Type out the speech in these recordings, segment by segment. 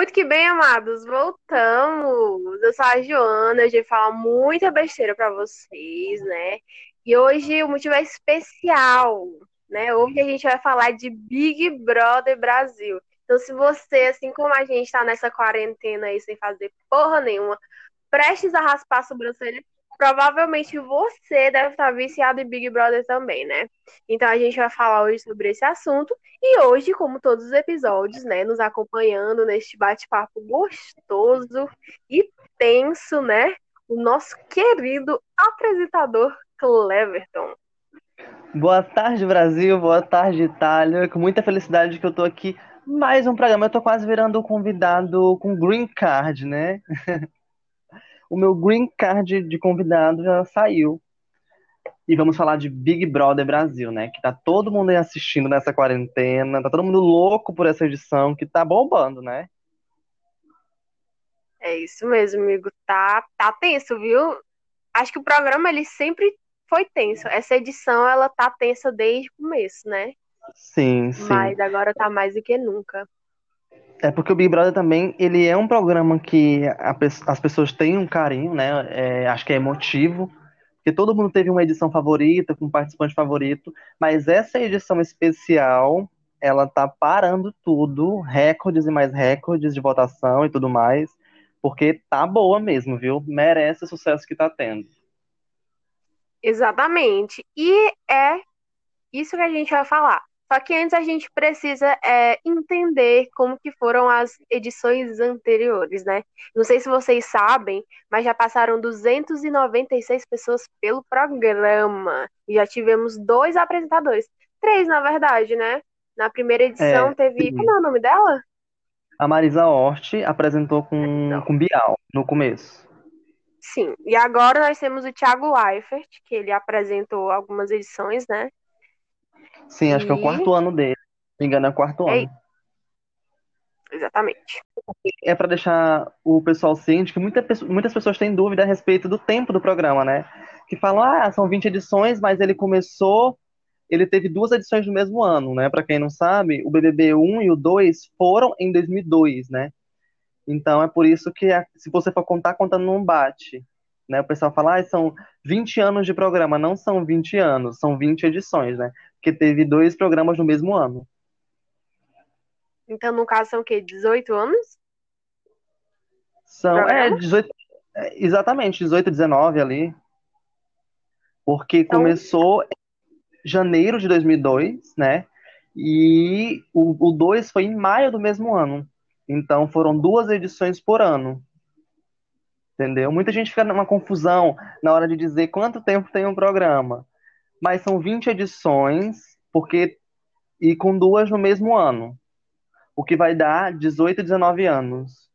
Muito que bem, amados, voltamos. Eu sou a Joana, a gente fala muita besteira para vocês, né? E hoje o motivo é especial, né? Hoje a gente vai falar de Big Brother Brasil. Então, se você, assim como a gente, tá nessa quarentena aí sem fazer porra nenhuma, prestes a raspar a sobrancelha, provavelmente você deve estar viciado em Big Brother também, né? Então a gente vai falar hoje sobre esse assunto e hoje, como todos os episódios, né, nos acompanhando neste bate-papo gostoso e tenso, né? O nosso querido apresentador Cleverton. Boa tarde, Brasil. Boa tarde, Itália. Com muita felicidade que eu tô aqui mais um programa. Eu tô quase virando convidado com green card, né? o meu green card de convidado já saiu. E vamos falar de Big Brother Brasil, né? Que tá todo mundo aí assistindo nessa quarentena, tá todo mundo louco por essa edição, que tá bombando, né? É isso mesmo, amigo. Tá, tá tenso, viu? Acho que o programa ele sempre foi tenso. Essa edição ela tá tensa desde o começo, né? Sim, sim. Mas agora tá mais do que nunca. É porque o Big Brother também, ele é um programa que a, as pessoas têm um carinho, né? É, acho que é emotivo, porque todo mundo teve uma edição favorita, com um participante favorito, mas essa edição especial, ela tá parando tudo, recordes e mais recordes de votação e tudo mais, porque tá boa mesmo, viu? Merece o sucesso que tá tendo. Exatamente. E é isso que a gente vai falar. Só que antes a gente precisa é, entender como que foram as edições anteriores, né? Não sei se vocês sabem, mas já passaram 296 pessoas pelo programa. E já tivemos dois apresentadores. Três, na verdade, né? Na primeira edição é, teve. Como é o nome dela? A Marisa Hort apresentou com, com Bial no começo. Sim, e agora nós temos o Thiago Leifert, que ele apresentou algumas edições, né? Sim, acho e... que é o quarto ano dele. Se me engano, é o quarto é... ano. Exatamente. É para deixar o pessoal ciente que muita, muitas pessoas têm dúvida a respeito do tempo do programa, né? Que falam, ah, são 20 edições, mas ele começou, ele teve duas edições no mesmo ano, né? Para quem não sabe, o BBB 1 e o 2 foram em 2002, né? Então é por isso que, se você for contar, contando não bate. Né? O pessoal fala, ah, são 20 anos de programa. Não são 20 anos, são 20 edições, né? Porque teve dois programas no mesmo ano. Então, no caso, são o quê? 18 anos? São, é, 18, é, exatamente, 18, 19 ali. Porque então... começou em janeiro de 2002, né? E o 2 foi em maio do mesmo ano. Então foram duas edições por ano. Entendeu? Muita gente fica numa confusão na hora de dizer quanto tempo tem um programa. Mas são 20 edições, porque e com duas no mesmo ano. O que vai dar 18 e 19 anos.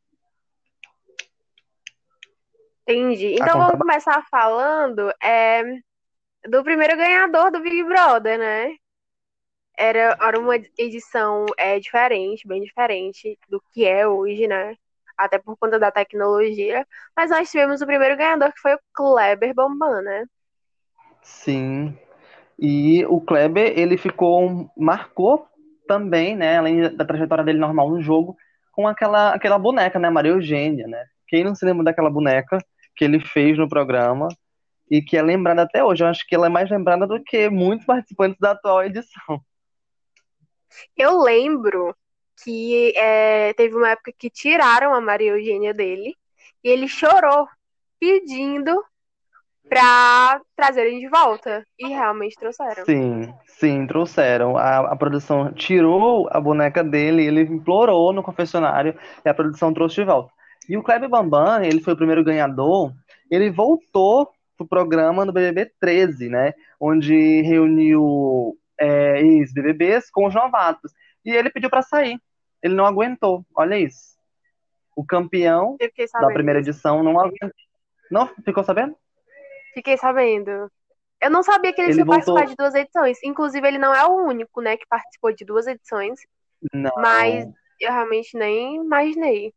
Entendi. Então vamos começar falando é, do primeiro ganhador do Big Brother, né? era, era uma edição é, diferente, bem diferente do que é hoje, né? Até por conta da tecnologia. Mas nós tivemos o primeiro ganhador, que foi o Kleber Bambam, né? Sim. E o Kleber, ele ficou. marcou também, né? Além da trajetória dele normal no jogo, com aquela, aquela boneca, né? Maria Eugênia, né? Quem não se lembra daquela boneca que ele fez no programa e que é lembrada até hoje? Eu acho que ela é mais lembrada do que muitos participantes da atual edição. Eu lembro que é, teve uma época que tiraram a Maria Eugênia dele e ele chorou pedindo pra trazerem de volta. E realmente trouxeram. Sim, sim, trouxeram. A, a produção tirou a boneca dele, ele implorou no confessionário e a produção trouxe de volta. E o Kleber Bambam, ele foi o primeiro ganhador, ele voltou pro programa no BBB 13, né? Onde reuniu é, ex-BBBs com os novatos. E ele pediu para sair. Ele não aguentou. Olha isso. O campeão da primeira edição não aguentou. Não? Ficou sabendo? Fiquei sabendo. Eu não sabia que ele, ele tinha voltou... participado de duas edições. Inclusive, ele não é o único, né, que participou de duas edições. Não. Mas eu realmente nem imaginei.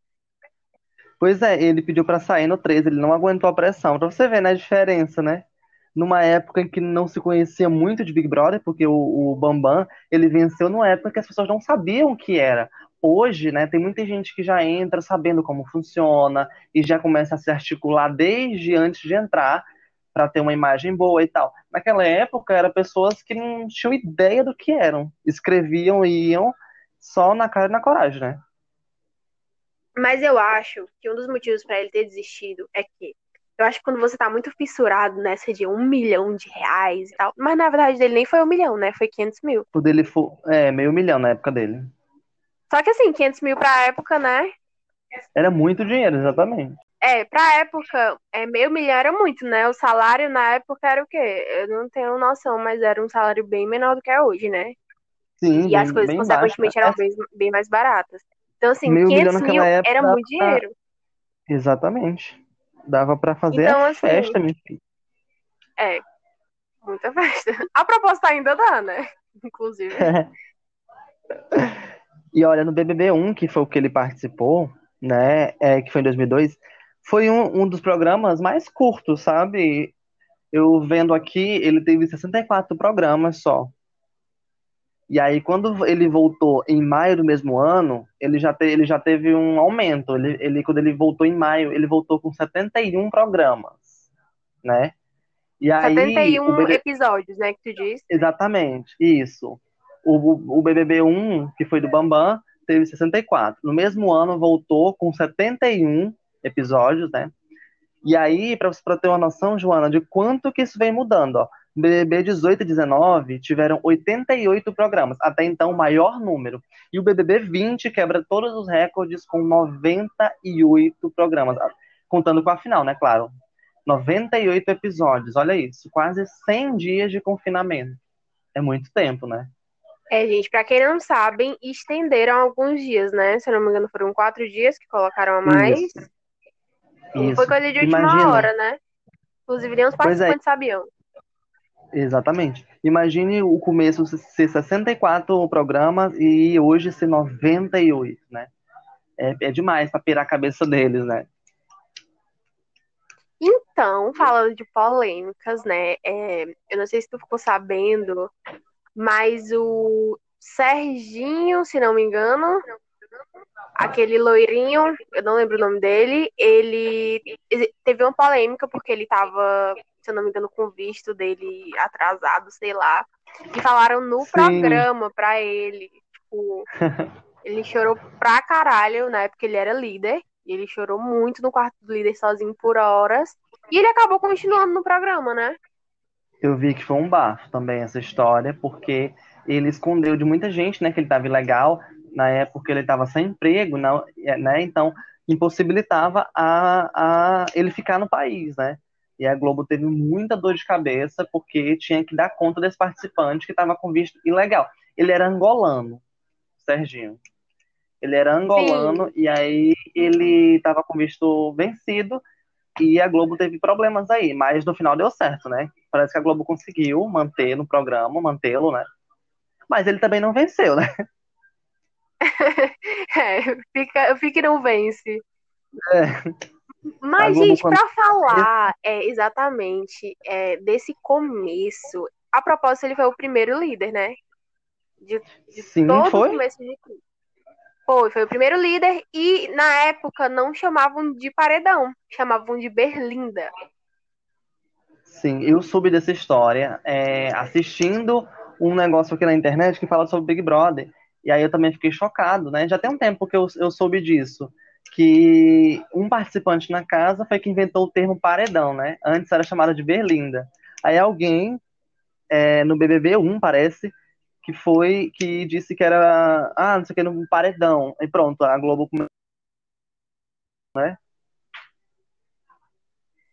Pois é, ele pediu para sair no 13, ele não aguentou a pressão. Pra você ver, né, a diferença, né? numa época em que não se conhecia muito de Big Brother, porque o, o Bambam ele venceu numa época que as pessoas não sabiam o que era. hoje, né, tem muita gente que já entra sabendo como funciona e já começa a se articular desde antes de entrar para ter uma imagem boa e tal. Naquela época, eram pessoas que não tinham ideia do que eram. Escreviam e iam só na cara e na coragem, né? Mas eu acho que um dos motivos para ele ter desistido é que eu acho que quando você tá muito fissurado nessa de um milhão de reais e tal, mas na verdade dele nem foi um milhão, né? Foi 500 mil. O dele foi, é, meio milhão na época dele. Só que assim, 500 mil pra época, né? Era muito dinheiro, exatamente. É, pra época, é, meio milhão era muito, né? O salário na época era o quê? Eu não tenho noção, mas era um salário bem menor do que é hoje, né? Sim, e bem, as coisas, consequentemente, baixo. eram bem, bem mais baratas. Então, assim, Meio milhão 500 mil época era muito dinheiro. Exatamente. Dava pra fazer Então, a assim, festa, minha filha. É, muita festa. A proposta ainda dá, né? Inclusive. E olha, no BBB 1, que foi o que ele participou, né, é, que foi em 2002, foi um, um dos programas mais curtos, sabe? Eu vendo aqui, ele teve 64 programas só. E aí, quando ele voltou em maio do mesmo ano, ele já, te- ele já teve um aumento. Ele, ele, quando ele voltou em maio, ele voltou com 71 programas, né? E aí, 71 o BBB episódios, né, que tu diz. Exatamente, isso. O, o BBB 1, que foi do Bambam, teve 64. No mesmo ano, voltou com 71 episódios, né? E aí, para você pra ter uma noção, Joana, de quanto que isso vem mudando, ó. BBB 18 e 19 tiveram 88 programas, até então o maior número. E o BBB 20 quebra todos os recordes com 98 programas, contando com a final, né, claro. 98 episódios, olha isso, quase 100 dias de confinamento. É muito tempo, né? É, gente, pra quem não sabem, estenderam alguns dias, né? Se eu não me engano, foram quatro dias que colocaram a mais. Isso. E Isso. foi coisa de última Imagina. hora, né? Inclusive, nem os é. participantes sabiam. Exatamente. Imagine o começo ser 64 programas e hoje ser 98, né? É, é demais pra pirar a cabeça deles, né? Então, falando de polêmicas, né? é, eu não sei se tu ficou sabendo, mas o Serginho, se não me engano, aquele loirinho, eu não lembro o nome dele, ele teve uma polêmica porque ele tava, se eu não me engano, com o visto dele atrasado, sei lá. E falaram no Sim. programa pra ele, tipo, ele chorou pra caralho, né? Porque ele era líder. E ele chorou muito no quarto do líder sozinho por horas. E ele acabou continuando no programa, né? Eu vi que foi um bafo também essa história, porque ele escondeu de muita gente, né, que ele estava ilegal. Na época ele estava sem emprego, não, né? Então impossibilitava a, a ele ficar no país, né? E a Globo teve muita dor de cabeça porque tinha que dar conta desse participante que estava com visto ilegal. Ele era angolano, Serginho. Ele era angolano e aí ele estava com visto vencido e a Globo teve problemas aí, mas no final deu certo, né? Parece que a Globo conseguiu manter no programa, mantê-lo, né? Mas ele também não venceu, né? É, fica, fica e não vence. É. Mas, gente, pra falar é, exatamente é, desse começo, a propósito, ele foi o primeiro líder, né? De, de Sim, todo foi? o começo de tudo. Foi, foi o primeiro líder e na época não chamavam de paredão, chamavam de Berlinda. Sim, eu soube dessa história é, assistindo um negócio aqui na internet que fala sobre Big Brother. E aí eu também fiquei chocado, né? Já tem um tempo que eu, eu soube disso. Que um participante na casa foi que inventou o termo paredão, né? Antes era chamada de Berlinda. Aí alguém é, no BBB 1, parece, que foi que disse que era, ah, não sei o que, no paredão. E pronto, a Globo começou.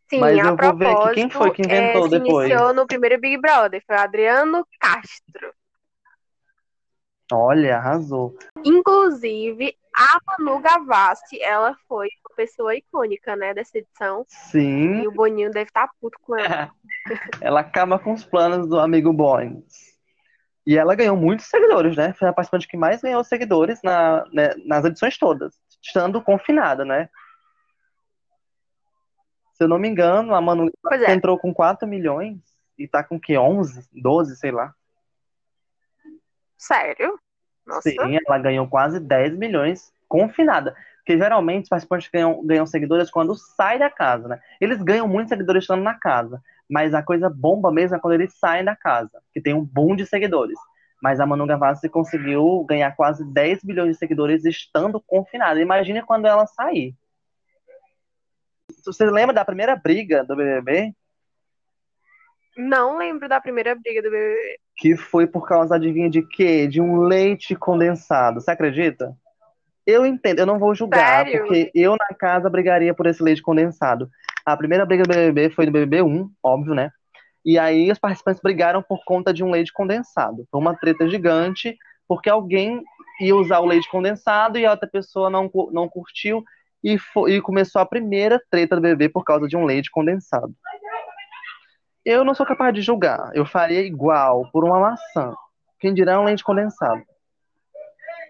Sim, Mas a eu vou ver aqui quem foi que inventou é, se depois. iniciou no primeiro Big Brother, foi o Adriano Castro. Olha, arrasou. Inclusive, a Manu Gavassi, ela foi uma pessoa icônica, né, dessa edição. Sim, E o Boninho deve estar puto com ela. ela acaba com os planos do amigo Bones. E ela ganhou muitos seguidores, né? Foi a participante que mais ganhou seguidores na, né, nas edições todas, estando confinada, né? Se eu não me engano, a Manu é, entrou com 4 milhões e tá com que 11, 12, sei lá. Sério? Nossa. Sim, ela ganhou quase 10 milhões confinada. Porque geralmente os participantes ganham, ganham seguidores quando sai da casa, né? Eles ganham muitos seguidores estando na casa. Mas a coisa bomba mesmo é quando eles saem da casa, que tem um boom de seguidores. Mas a Manu Gavassi conseguiu ganhar quase 10 milhões de seguidores estando confinada. Imagine quando ela sair. Você lembra da primeira briga do BBB? Não lembro da primeira briga do BBB. Que foi por causa, adivinha de quê? De um leite condensado. Você acredita? Eu entendo, eu não vou julgar, Sério? porque eu na casa brigaria por esse leite condensado. A primeira briga do BBB foi do BBB 1, óbvio, né? E aí os participantes brigaram por conta de um leite condensado. Foi uma treta gigante, porque alguém ia usar o leite condensado e a outra pessoa não, não curtiu e, fo- e começou a primeira treta do BBB por causa de um leite condensado. Eu não sou capaz de julgar. Eu faria igual por uma maçã. Quem dirá um leite condensado?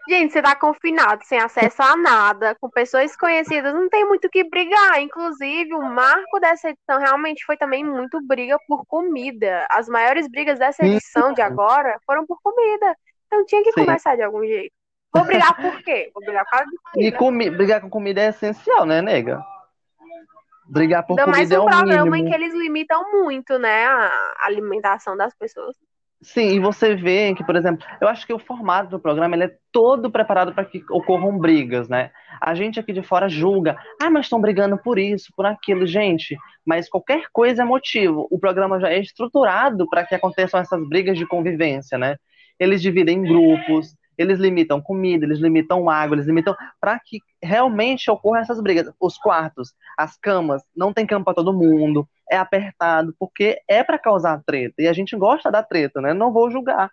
Gente, você tá confinado, sem acesso a nada, com pessoas conhecidas, não tem muito o que brigar. Inclusive, o marco dessa edição realmente foi também muito briga por comida. As maiores brigas dessa edição de agora foram por comida. Então tinha que Sim. começar de algum jeito. Vou brigar por quê? Vou brigar por causa de E comida. comi brigar com comida é essencial, né, nega? Brigar por Ainda mais comida é um o programa em que eles limitam muito, né, a alimentação das pessoas. Sim, e você vê que, por exemplo, eu acho que o formato do programa ele é todo preparado para que ocorram brigas, né? A gente aqui de fora julga, ah, mas estão brigando por isso, por aquilo, gente. Mas qualquer coisa é motivo. O programa já é estruturado para que aconteçam essas brigas de convivência, né? Eles dividem em grupos, eles limitam comida, eles limitam água, eles limitam para que realmente ocorram essas brigas. Os quartos, as camas, não tem cama para todo mundo, é apertado, porque é para causar treta. E a gente gosta da treta, né? Não vou julgar.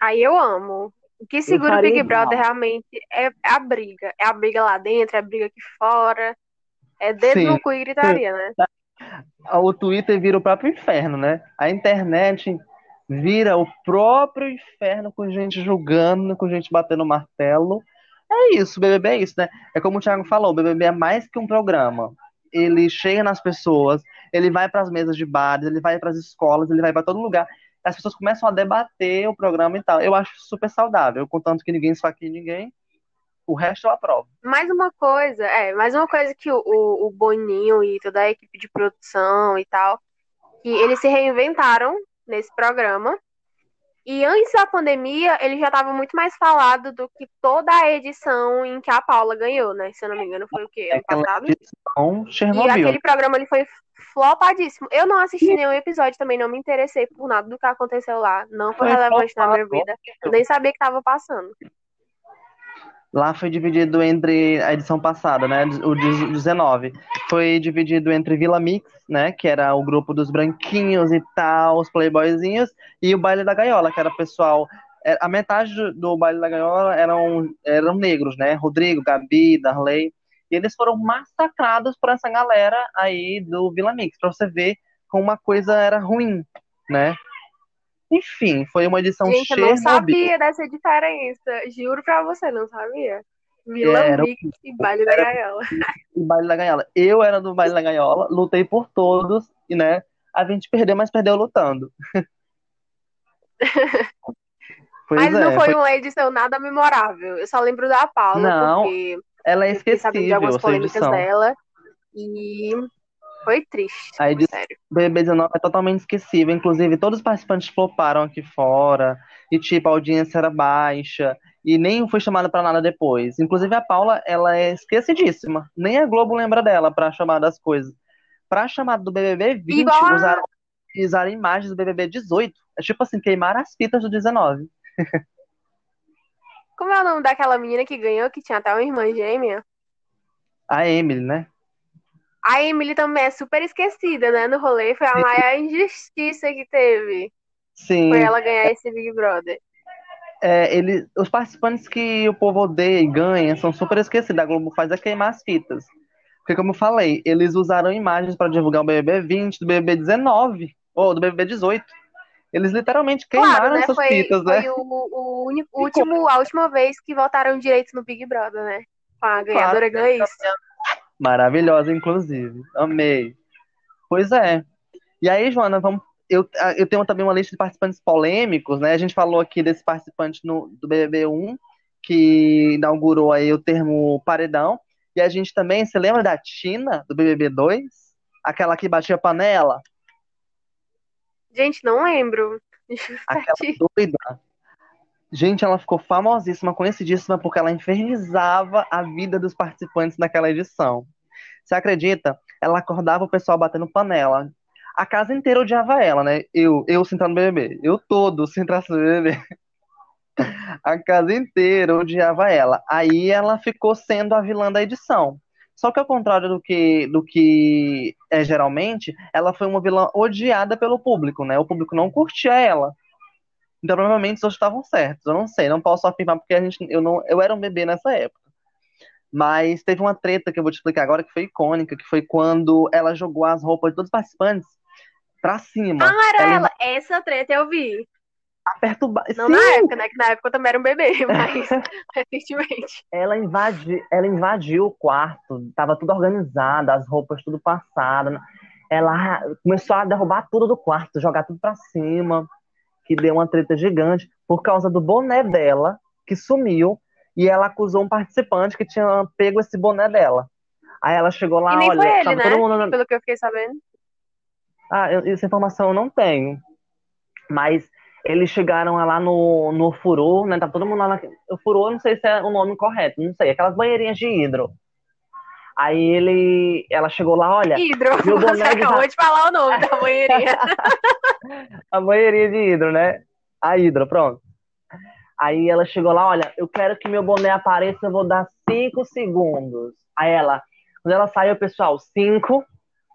Aí eu amo. O que segura o Big igual. Brother realmente é a briga. É a briga lá dentro, é a briga aqui fora. É dedo Sim. no cu e gritaria, né? O Twitter vira o próprio inferno, né? A internet vira o próprio inferno com gente julgando, com gente batendo martelo. É isso, BBB é isso, né? É como o Thiago falou, o BBB é mais que um programa. Ele chega nas pessoas, ele vai para as mesas de bares, ele vai para as escolas, ele vai para todo lugar. As pessoas começam a debater o programa e tal. Eu acho super saudável, contanto que ninguém esfaqueie ninguém. O resto eu aprovo. Mais uma coisa, é, mais uma coisa que o, o Boninho e toda a equipe de produção e tal, que eles se reinventaram nesse programa. E antes da pandemia, ele já estava muito mais falado do que toda a edição em que a Paula ganhou, né? Se eu não me engano, foi o quê? Ano passado? edição E Chernobyl. aquele programa ele foi flopadíssimo. Eu não assisti nenhum episódio, também não me interessei por nada do que aconteceu lá. Não foi relevante na minha vida. Eu nem sabia que tava passando. Lá foi dividido entre a edição passada, né? O 19. Foi dividido entre Vila Mix, né? Que era o grupo dos branquinhos e tal, os playboyzinhos, e o Baile da Gaiola, que era o pessoal. é, A metade do- Baile da Gaiola eram, eram negros, né? Rodrigo, Gabi, Darley. E eles foram massacrados por essa galera aí do Vila Mix, pra você ver como uma coisa era ruim, né? Enfim, foi uma edição Gente, eu não Chernobyl. sabia dessa diferença. Juro pra você, não sabia. Vila Era- e Baile da Gaiola. o baile da gaiola. Eu era do baile da gaiola, lutei por todos e, né, a gente perdeu, mas perdeu lutando. Mas é, não foi foi- uma edição nada memorável. Eu só lembro da Paula, Não, porque ela é eu sabendo de algumas polêmicas edição. dela. E foi triste, A edição sério. do BBB19 é totalmente esquecível. Inclusive, todos os participantes floparam aqui fora. E, tipo, a audiência era baixa. E nem foi chamada pra nada depois. Inclusive, a Paula, ela é esquecidíssima. Nem a Globo lembra dela pra chamar das coisas. Pra chamar do BBB 20, Igual usaram, usaram imagens do BBB 18. É tipo assim, queimaram as fitas do 19. Como é o nome daquela menina que ganhou, que tinha até uma irmã gêmea? A Emily, né? A Emily também é super esquecida, né? No rolê. Foi a maior injustiça que teve. Sim. Foi ela ganhar esse Big Brother. É, ele, os participantes que o povo odeia e ganha são super esquecidos. A Globo faz é queimar as fitas. Porque, como eu falei, eles usaram imagens para divulgar o BBB 20, do BBB 19, ou do BBB 18. Eles literalmente queimaram Claro, né? essas Foi, fitas, né? foi o, o único, último, a última vez que votaram direito no Big Brother, né? A ganhadora Gleice. Maravilhosa, inclusive. Amei. Pois é. E aí, Joana, vamos eu, eu tenho também uma lista de participantes polêmicos, né? A gente falou aqui desse participante no, do BBB 1, que inaugurou aí o termo paredão. E a gente também, você lembra da Tina, do BBB 2? Aquela que batia panela? Gente, não lembro. Aquela doida. Gente, ela ficou famosíssima, conhecidíssima, porque ela infernizava a vida dos participantes daquela edição. Você acredita? Ela acordava o pessoal batendo panela. A casa inteira odiava ela, né? Eu, eu sentando no BBB. Eu todo sentando no BBB. A casa inteira odiava ela. Aí ela ficou sendo a vilã da edição. Só que ao contrário do que, do que é geralmente, ela foi uma vilã odiada pelo público, né? O público não curtia ela. Então provavelmente os outros estavam certos. Eu não sei, não posso afirmar porque a gente, eu, não, eu era um bebê nessa época. Mas teve uma treta que eu vou te explicar agora que foi icônica, que foi quando ela jogou as roupas de todos os participantes pra cima. Ah, era ela. ela. Essa treta eu vi. Perturba... Não Sim. na época, né? Que na época eu também era um bebê, mas recentemente. Ela, invadi... ela invadiu o quarto, tava tudo organizado, as roupas tudo passadas. Ela começou a derrubar tudo do quarto, jogar tudo pra cima, que deu uma treta gigante por causa do boné dela, que sumiu, e ela acusou um participante que tinha pego esse boné dela. Aí ela chegou lá, olha, foi ele, né? todo mundo... Pelo que eu fiquei sabendo. Ah, eu, essa informação eu não tenho. Mas eles chegaram lá no, no furor, né? Tá todo mundo lá na. O furor, não sei se é o nome correto, não sei, aquelas banheirinhas de hidro. Aí ele. Ela chegou lá, olha. Hidro, meu boné você acabou de falar o nome da banheirinha. a banheirinha de hidro, né? A hidro, pronto. Aí ela chegou lá, olha, eu quero que meu boné apareça, eu vou dar cinco segundos. Aí ela, quando ela saiu, pessoal, cinco,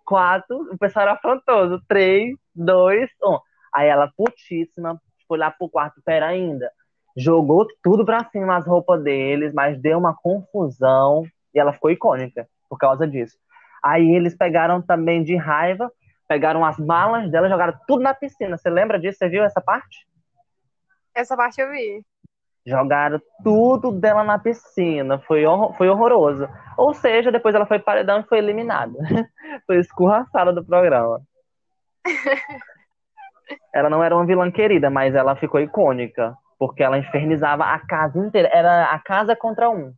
quatro, o pessoal era afrontoso. Três, dois, um. Aí ela, putíssima, foi lá pro quarto, pera ainda. Jogou tudo pra cima as roupas deles, mas deu uma confusão e ela ficou icônica por causa disso. Aí eles pegaram também de raiva, pegaram as malas dela, jogaram tudo na piscina. Você lembra disso? Você viu essa parte? Essa parte eu vi. Jogaram tudo dela na piscina. Foi, horror, foi horroroso. Ou seja, depois ela foi paredão e foi eliminada. foi escorraçada do programa. ela não era uma vilã querida, mas ela ficou icônica. Porque ela infernizava a casa inteira. Era a casa contra um.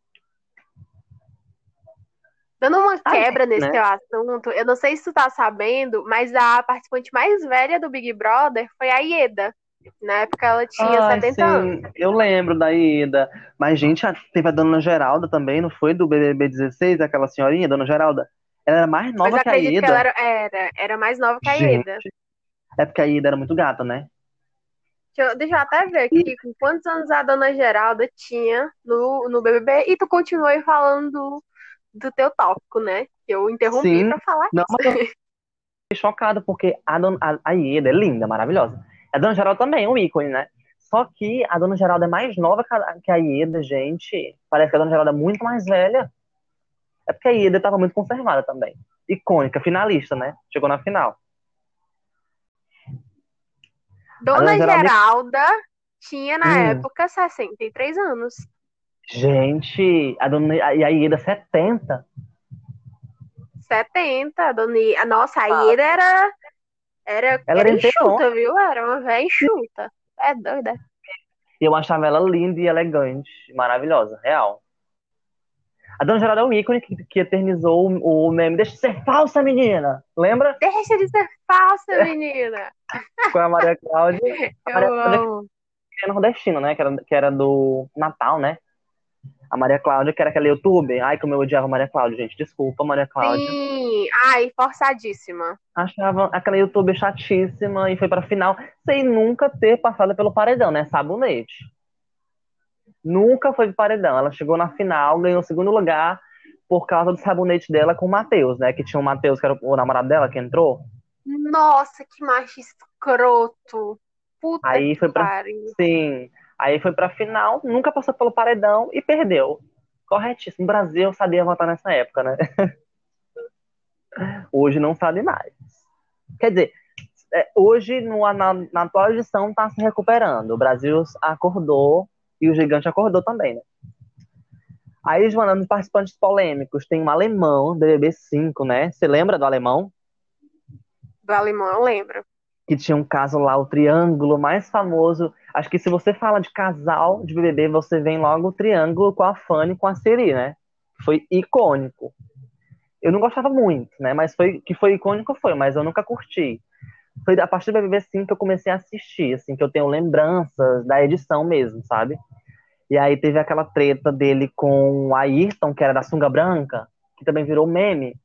Dando uma quebra nesse né? teu assunto, eu não sei se tu tá sabendo, mas a participante mais velha do Big Brother foi a Ieda. Na época ela tinha Ai, 70 sim. anos. Eu lembro da Ida. Mas, gente, teve a Dona Geralda também, não foi? Do BBB 16, aquela senhorinha, Dona Geralda? Ela era mais nova que a Ida. Que ela era, era, era mais nova que a gente, Ida. É porque a Ida era muito gata, né? Deixa eu, deixa eu até ver aqui e... quantos anos a Dona Geralda tinha no, no BBB. E tu continuou aí falando do, teu tópico, né? Eu interrompi Sim. pra falar não, isso. Mas eu fiquei chocada porque a, dona, a, a Ieda é linda, maravilhosa. A Dona Geralda também, um ícone, né? Só que a Dona Geralda é mais nova que a Ieda, gente. Parece que a Dona Geralda é muito mais velha. É porque a Ieda estava muito conservada também. Icônica, finalista, né? Chegou na final. Dona, Dona Geralda... Geralda tinha na hum. época 63 anos. Gente, a dona e a Ieda 70. 70, a dona a nossa, a Ieda era era, ela era enxuta, viu? Era uma velha enxuta. É doida. Eu achava ela linda e elegante, maravilhosa, real. A Dona Geralda é um ícone que, que eternizou o, o meme Deixa de ser falsa, menina! Lembra? Deixa de ser falsa, menina! Com a Maria Cláudia. A Maria Cláudia que é nordestina, né? Que era, que era do Natal, né? A Maria Cláudia, que era aquela youtuber. Ai, como eu odiava a Maria Cláudia, gente. Desculpa, Maria Cláudia. Sim, ai, forçadíssima. Achava aquela youtuber chatíssima e foi pra final sem nunca ter passado pelo paredão, né? Sabonete. Nunca foi pro paredão. Ela chegou na final, ganhou o segundo lugar por causa do sabonete dela com o Matheus, né? Que tinha o Matheus, que era o namorado dela, que entrou. Nossa, que macho escroto. Puta Aí foi pra. Pare. Sim. Aí foi pra final, nunca passou pelo paredão e perdeu. Corretíssimo. O Brasil sabia votar nessa época, né? hoje não sabe mais. Quer dizer, é, hoje, na, na atual edição, tá se recuperando. O Brasil acordou e o gigante acordou também, né? Aí, Joana, nos participantes polêmicos, tem um alemão, BBB 5, né? Você lembra do alemão? Do alemão, eu lembro. Que tinha um caso lá, o triângulo mais famoso. Acho que se você fala de casal de BBB, você vem logo o triângulo com a Fanny com a Siri, né? Foi icônico. Eu não gostava muito, né? Mas foi que foi icônico foi, mas eu nunca curti. Foi a partir do BBB 5 que eu comecei a assistir, assim, que eu tenho lembranças da edição mesmo, sabe? E aí teve aquela treta dele com o Ayrton, que era da sunga branca, que também virou meme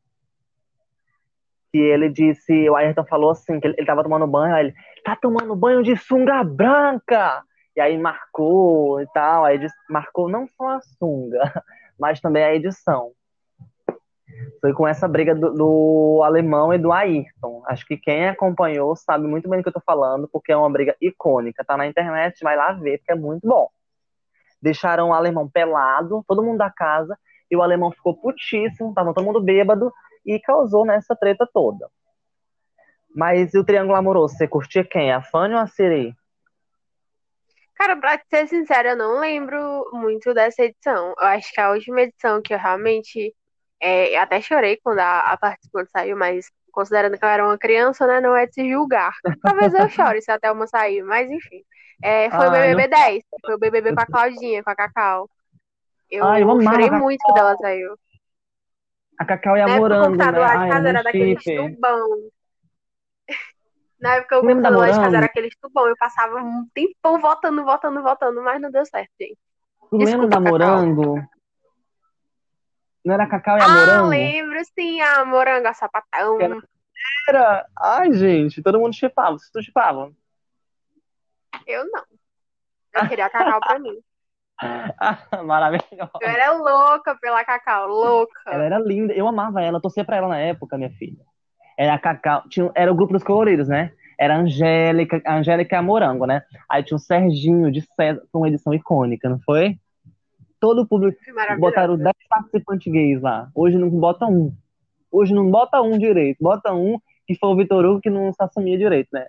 que ele disse, o Ayrton falou assim, que ele, ele tava tomando banho, aí ele, tá tomando banho de sunga branca! E aí marcou e tal, aí marcou não só a sunga, mas também a edição. Foi com essa briga do, do, alemão e do Ayrton. Acho que quem acompanhou sabe muito bem do que eu tô falando, porque é uma briga icônica. Tá na internet, vai lá ver, porque é muito bom. Deixaram o alemão pelado, todo mundo da casa, e o alemão ficou putíssimo, tava todo mundo bêbado, e causou nessa treta toda. Mas e o Triângulo Amoroso, você curtia quem? A Fanny ou a Siri? Cara, pra ser sincera, eu não lembro muito dessa edição. Eu acho que a última edição que eu realmente. É, eu até chorei quando a, a participante saiu, mas considerando que eu era uma criança, né? Não é de se julgar. Talvez eu chore se até uma sair, mas enfim. É, foi o BBB não... 10. Foi o BBB com a Claudinha, com a Cacau. Eu, Ai, eu chorei muito quando ela saiu. A Cacau e a Morango, né? Lá de casa era daquele tubão. Na época o computador lá de casa era aquele tubão. Eu passava um tempão votando, votando, votando, mas não deu certo, gente. Tu lembra da Morango? Não era Cacau e a ah, Morango? Ah, lembro sim, a Morango, a Sapatão. Era... era... Ai, gente, todo mundo chipava. Vocês tu chipava? Eu não. Eu queria a Cacau pra mim. Maravilhosa. Eu era louca pela Cacau, louca. Ela era linda, eu amava ela, torcia pra ela na época, minha filha. Era a Cacau, tinha, era o grupo dos coloridos, né? Era a Angélica, a Angélica a Morango, né? Aí tinha o Serginho de César, com uma edição icônica, não foi? Todo o público botaram 10 participantes gays lá. Hoje não bota um. Hoje não bota um direito, bota um que foi o Vitor Hugo que não se assumia direito, né?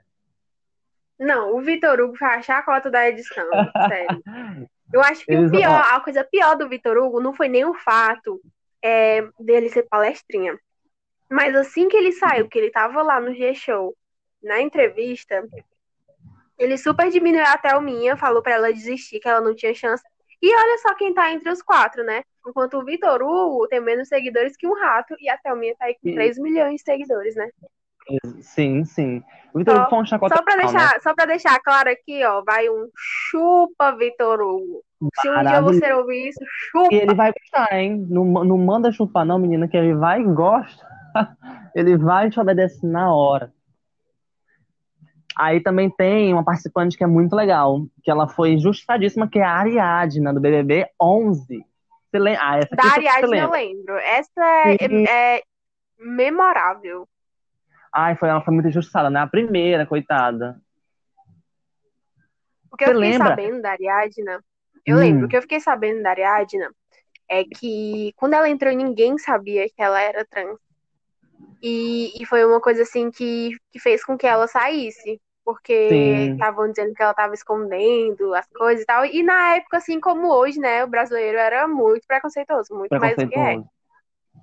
Não, o Vitor Hugo foi a chacota da edição, sério. Eu acho que o pior, a coisa pior do Vitor Hugo não foi nem o fato é, dele ser palestrinha. Mas assim que ele saiu, que ele tava lá no G-Show, na entrevista, ele super diminuiu a Thelminha, falou para ela desistir, que ela não tinha chance. E olha só quem tá entre os quatro, né? Enquanto o Vitor Hugo tem menos seguidores que um rato e a Thelminha tá aí com 3 milhões de seguidores, né? Sim, sim. Vitor Hugo foi um chacota. Só pra, deixar, né? só pra deixar claro aqui, ó, vai um chupa Vitor Hugo. Se um dia você ouvir isso, chupa. E ele vai gostar, hein? Não, não manda chupar, não, menina, que ele vai e gosta. ele vai te obedecer na hora. Aí também tem uma participante que é muito legal, que ela foi justadíssima, que é a Ariadna, do BBB 11. Você lembra? Ah, essa da Ariadna eu lembro. Essa é, é memorável. Ai, foi, ela foi muito injustiçada, né? A primeira, coitada. O que Você eu fiquei lembra? sabendo da Ariadna, eu hum. lembro, o que eu fiquei sabendo da Ariadna é que quando ela entrou, ninguém sabia que ela era trans. E, e foi uma coisa assim que, que fez com que ela saísse. Porque estavam dizendo que ela estava escondendo as coisas e tal. E na época, assim como hoje, né, o brasileiro era muito preconceituoso, muito preconceituoso. mais do que é.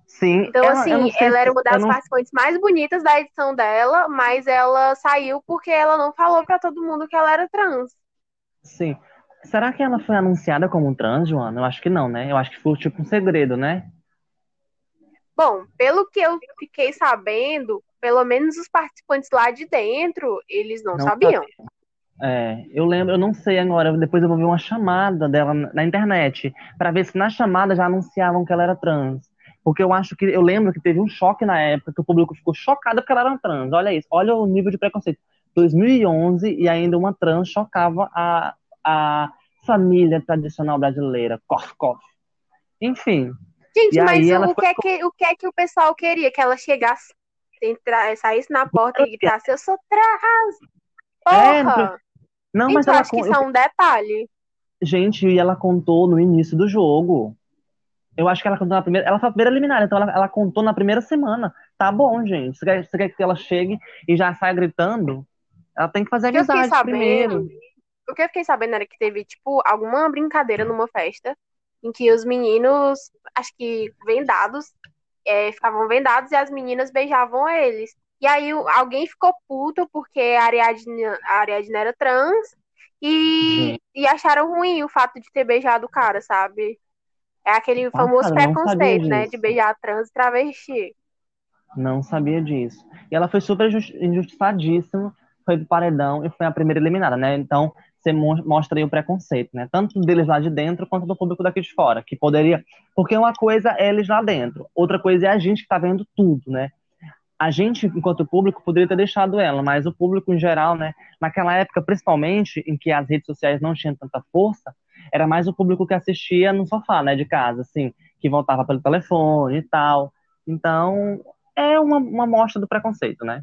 Sim. Então, assim, ela era uma das não... participantes mais bonitas da edição dela, mas ela saiu porque ela não falou para todo mundo que ela era trans. Sim. Será que ela foi anunciada como trans, Joana? Eu acho que não, né? Eu acho que foi tipo um segredo, né? Bom, pelo que eu fiquei sabendo, pelo menos os participantes lá de dentro, eles não, não sabiam. É, eu lembro, eu não sei agora, depois eu vou ver uma chamada dela na internet, para ver se na chamada já anunciavam que ela era trans. Porque eu acho que eu lembro que teve um choque na época que o público ficou chocado porque ela era trans. Olha isso, olha o nível de preconceito. 2011 e ainda uma trans chocava a, a família tradicional brasileira. Cof, cof. Enfim. Gente, mas o, que é que, o que é que o pessoal queria? Que ela chegasse, entrar, saísse na porta e gritasse, eu sou trans! É, Porra! É, não, mas então, ela, acho que isso é um detalhe. Gente, e ela contou no início do jogo eu acho que ela contou na primeira. Ela foi a primeira eliminada, então ela, ela contou na primeira semana. Tá bom, gente. Você quer, você quer que ela chegue e já saia gritando? Ela tem que fazer amizade sabendo, primeiro. O que eu fiquei sabendo era que teve, tipo, alguma brincadeira numa festa em que os meninos, acho que vendados, é, ficavam vendados e as meninas beijavam eles. E aí alguém ficou puto porque a Ariadne, a Ariadne era trans e, e acharam ruim o fato de ter beijado o cara, sabe? É aquele ah, famoso cara, preconceito, né? De beijar trans e travesti. Não sabia disso. E ela foi super injustiçadíssima, foi do paredão e foi a primeira eliminada, né? Então, você mostra aí o preconceito, né? Tanto deles lá de dentro quanto do público daqui de fora, que poderia. Porque uma coisa é eles lá dentro, outra coisa é a gente que tá vendo tudo, né? A gente, enquanto público, poderia ter deixado ela, mas o público em geral, né? Naquela época, principalmente, em que as redes sociais não tinham tanta força, era mais o público que assistia no sofá, né? De casa, assim, que voltava pelo telefone e tal. Então, é uma, uma mostra do preconceito, né?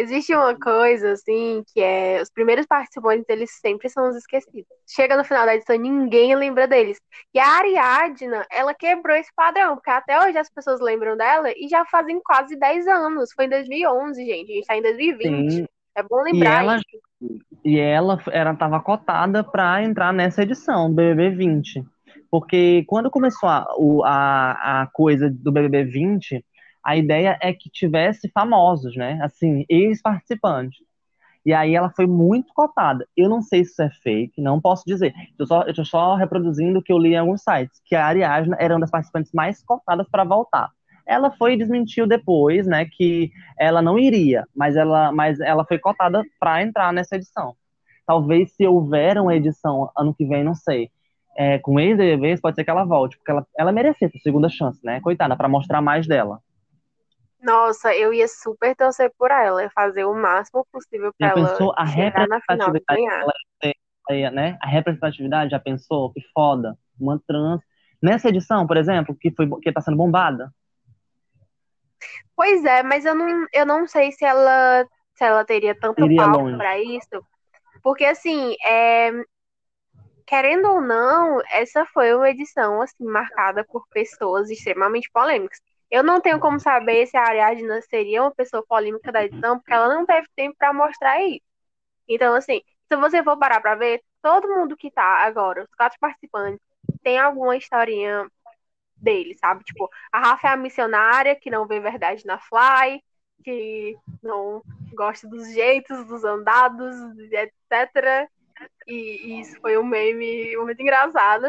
Existe uma coisa, assim, que é os primeiros participantes, eles sempre são os esquecidos. Chega no final da edição, ninguém lembra deles. E a Ariadna, ela quebrou esse padrão, porque até hoje as pessoas lembram dela e já fazem quase 10 anos. Foi em 2011, gente. A gente tá em 2020. Sim. É bom lembrar e ela, isso. E ela, ela tava cotada para entrar nessa edição, do BBB 20. Porque quando começou a, a, a coisa do BBB 20, a ideia é que tivesse famosos, né? Assim, ex-participantes. E aí ela foi muito cotada. Eu não sei se isso é fake, não posso dizer. Eu só, estou só reproduzindo o que eu li em alguns sites, que a Ariadna era uma das participantes mais cotadas para voltar. Ela foi e desmentiu depois, né, que ela não iria, mas ela, mas ela foi cotada para entrar nessa edição. Talvez se houver uma edição ano que vem, não sei. É, com ex-BBBs, pode ser que ela volte, porque ela, ela merecia essa segunda chance, né? Coitada, para mostrar mais dela. Nossa, eu ia super torcer por ela, ia fazer o máximo possível para ela pensou a chegar na final e ganhar. Ela, né? A representatividade, já pensou? Que foda. Uma trans. Nessa edição, por exemplo, que foi que tá sendo bombada. Pois é, mas eu não, eu não sei se ela se ela teria tanto Iria palco para isso. Porque assim, é, querendo ou não, essa foi uma edição assim marcada por pessoas extremamente polêmicas. Eu não tenho como saber se a Ariadna seria uma pessoa polêmica da edição, porque ela não teve tempo para mostrar isso. Então, assim, se você for parar para ver, todo mundo que tá agora, os quatro participantes, tem alguma historinha dele, sabe? Tipo, a Rafa é a missionária que não vê verdade na Fly, que não gosta dos jeitos, dos andados, etc. E, e isso foi um meme muito engraçado.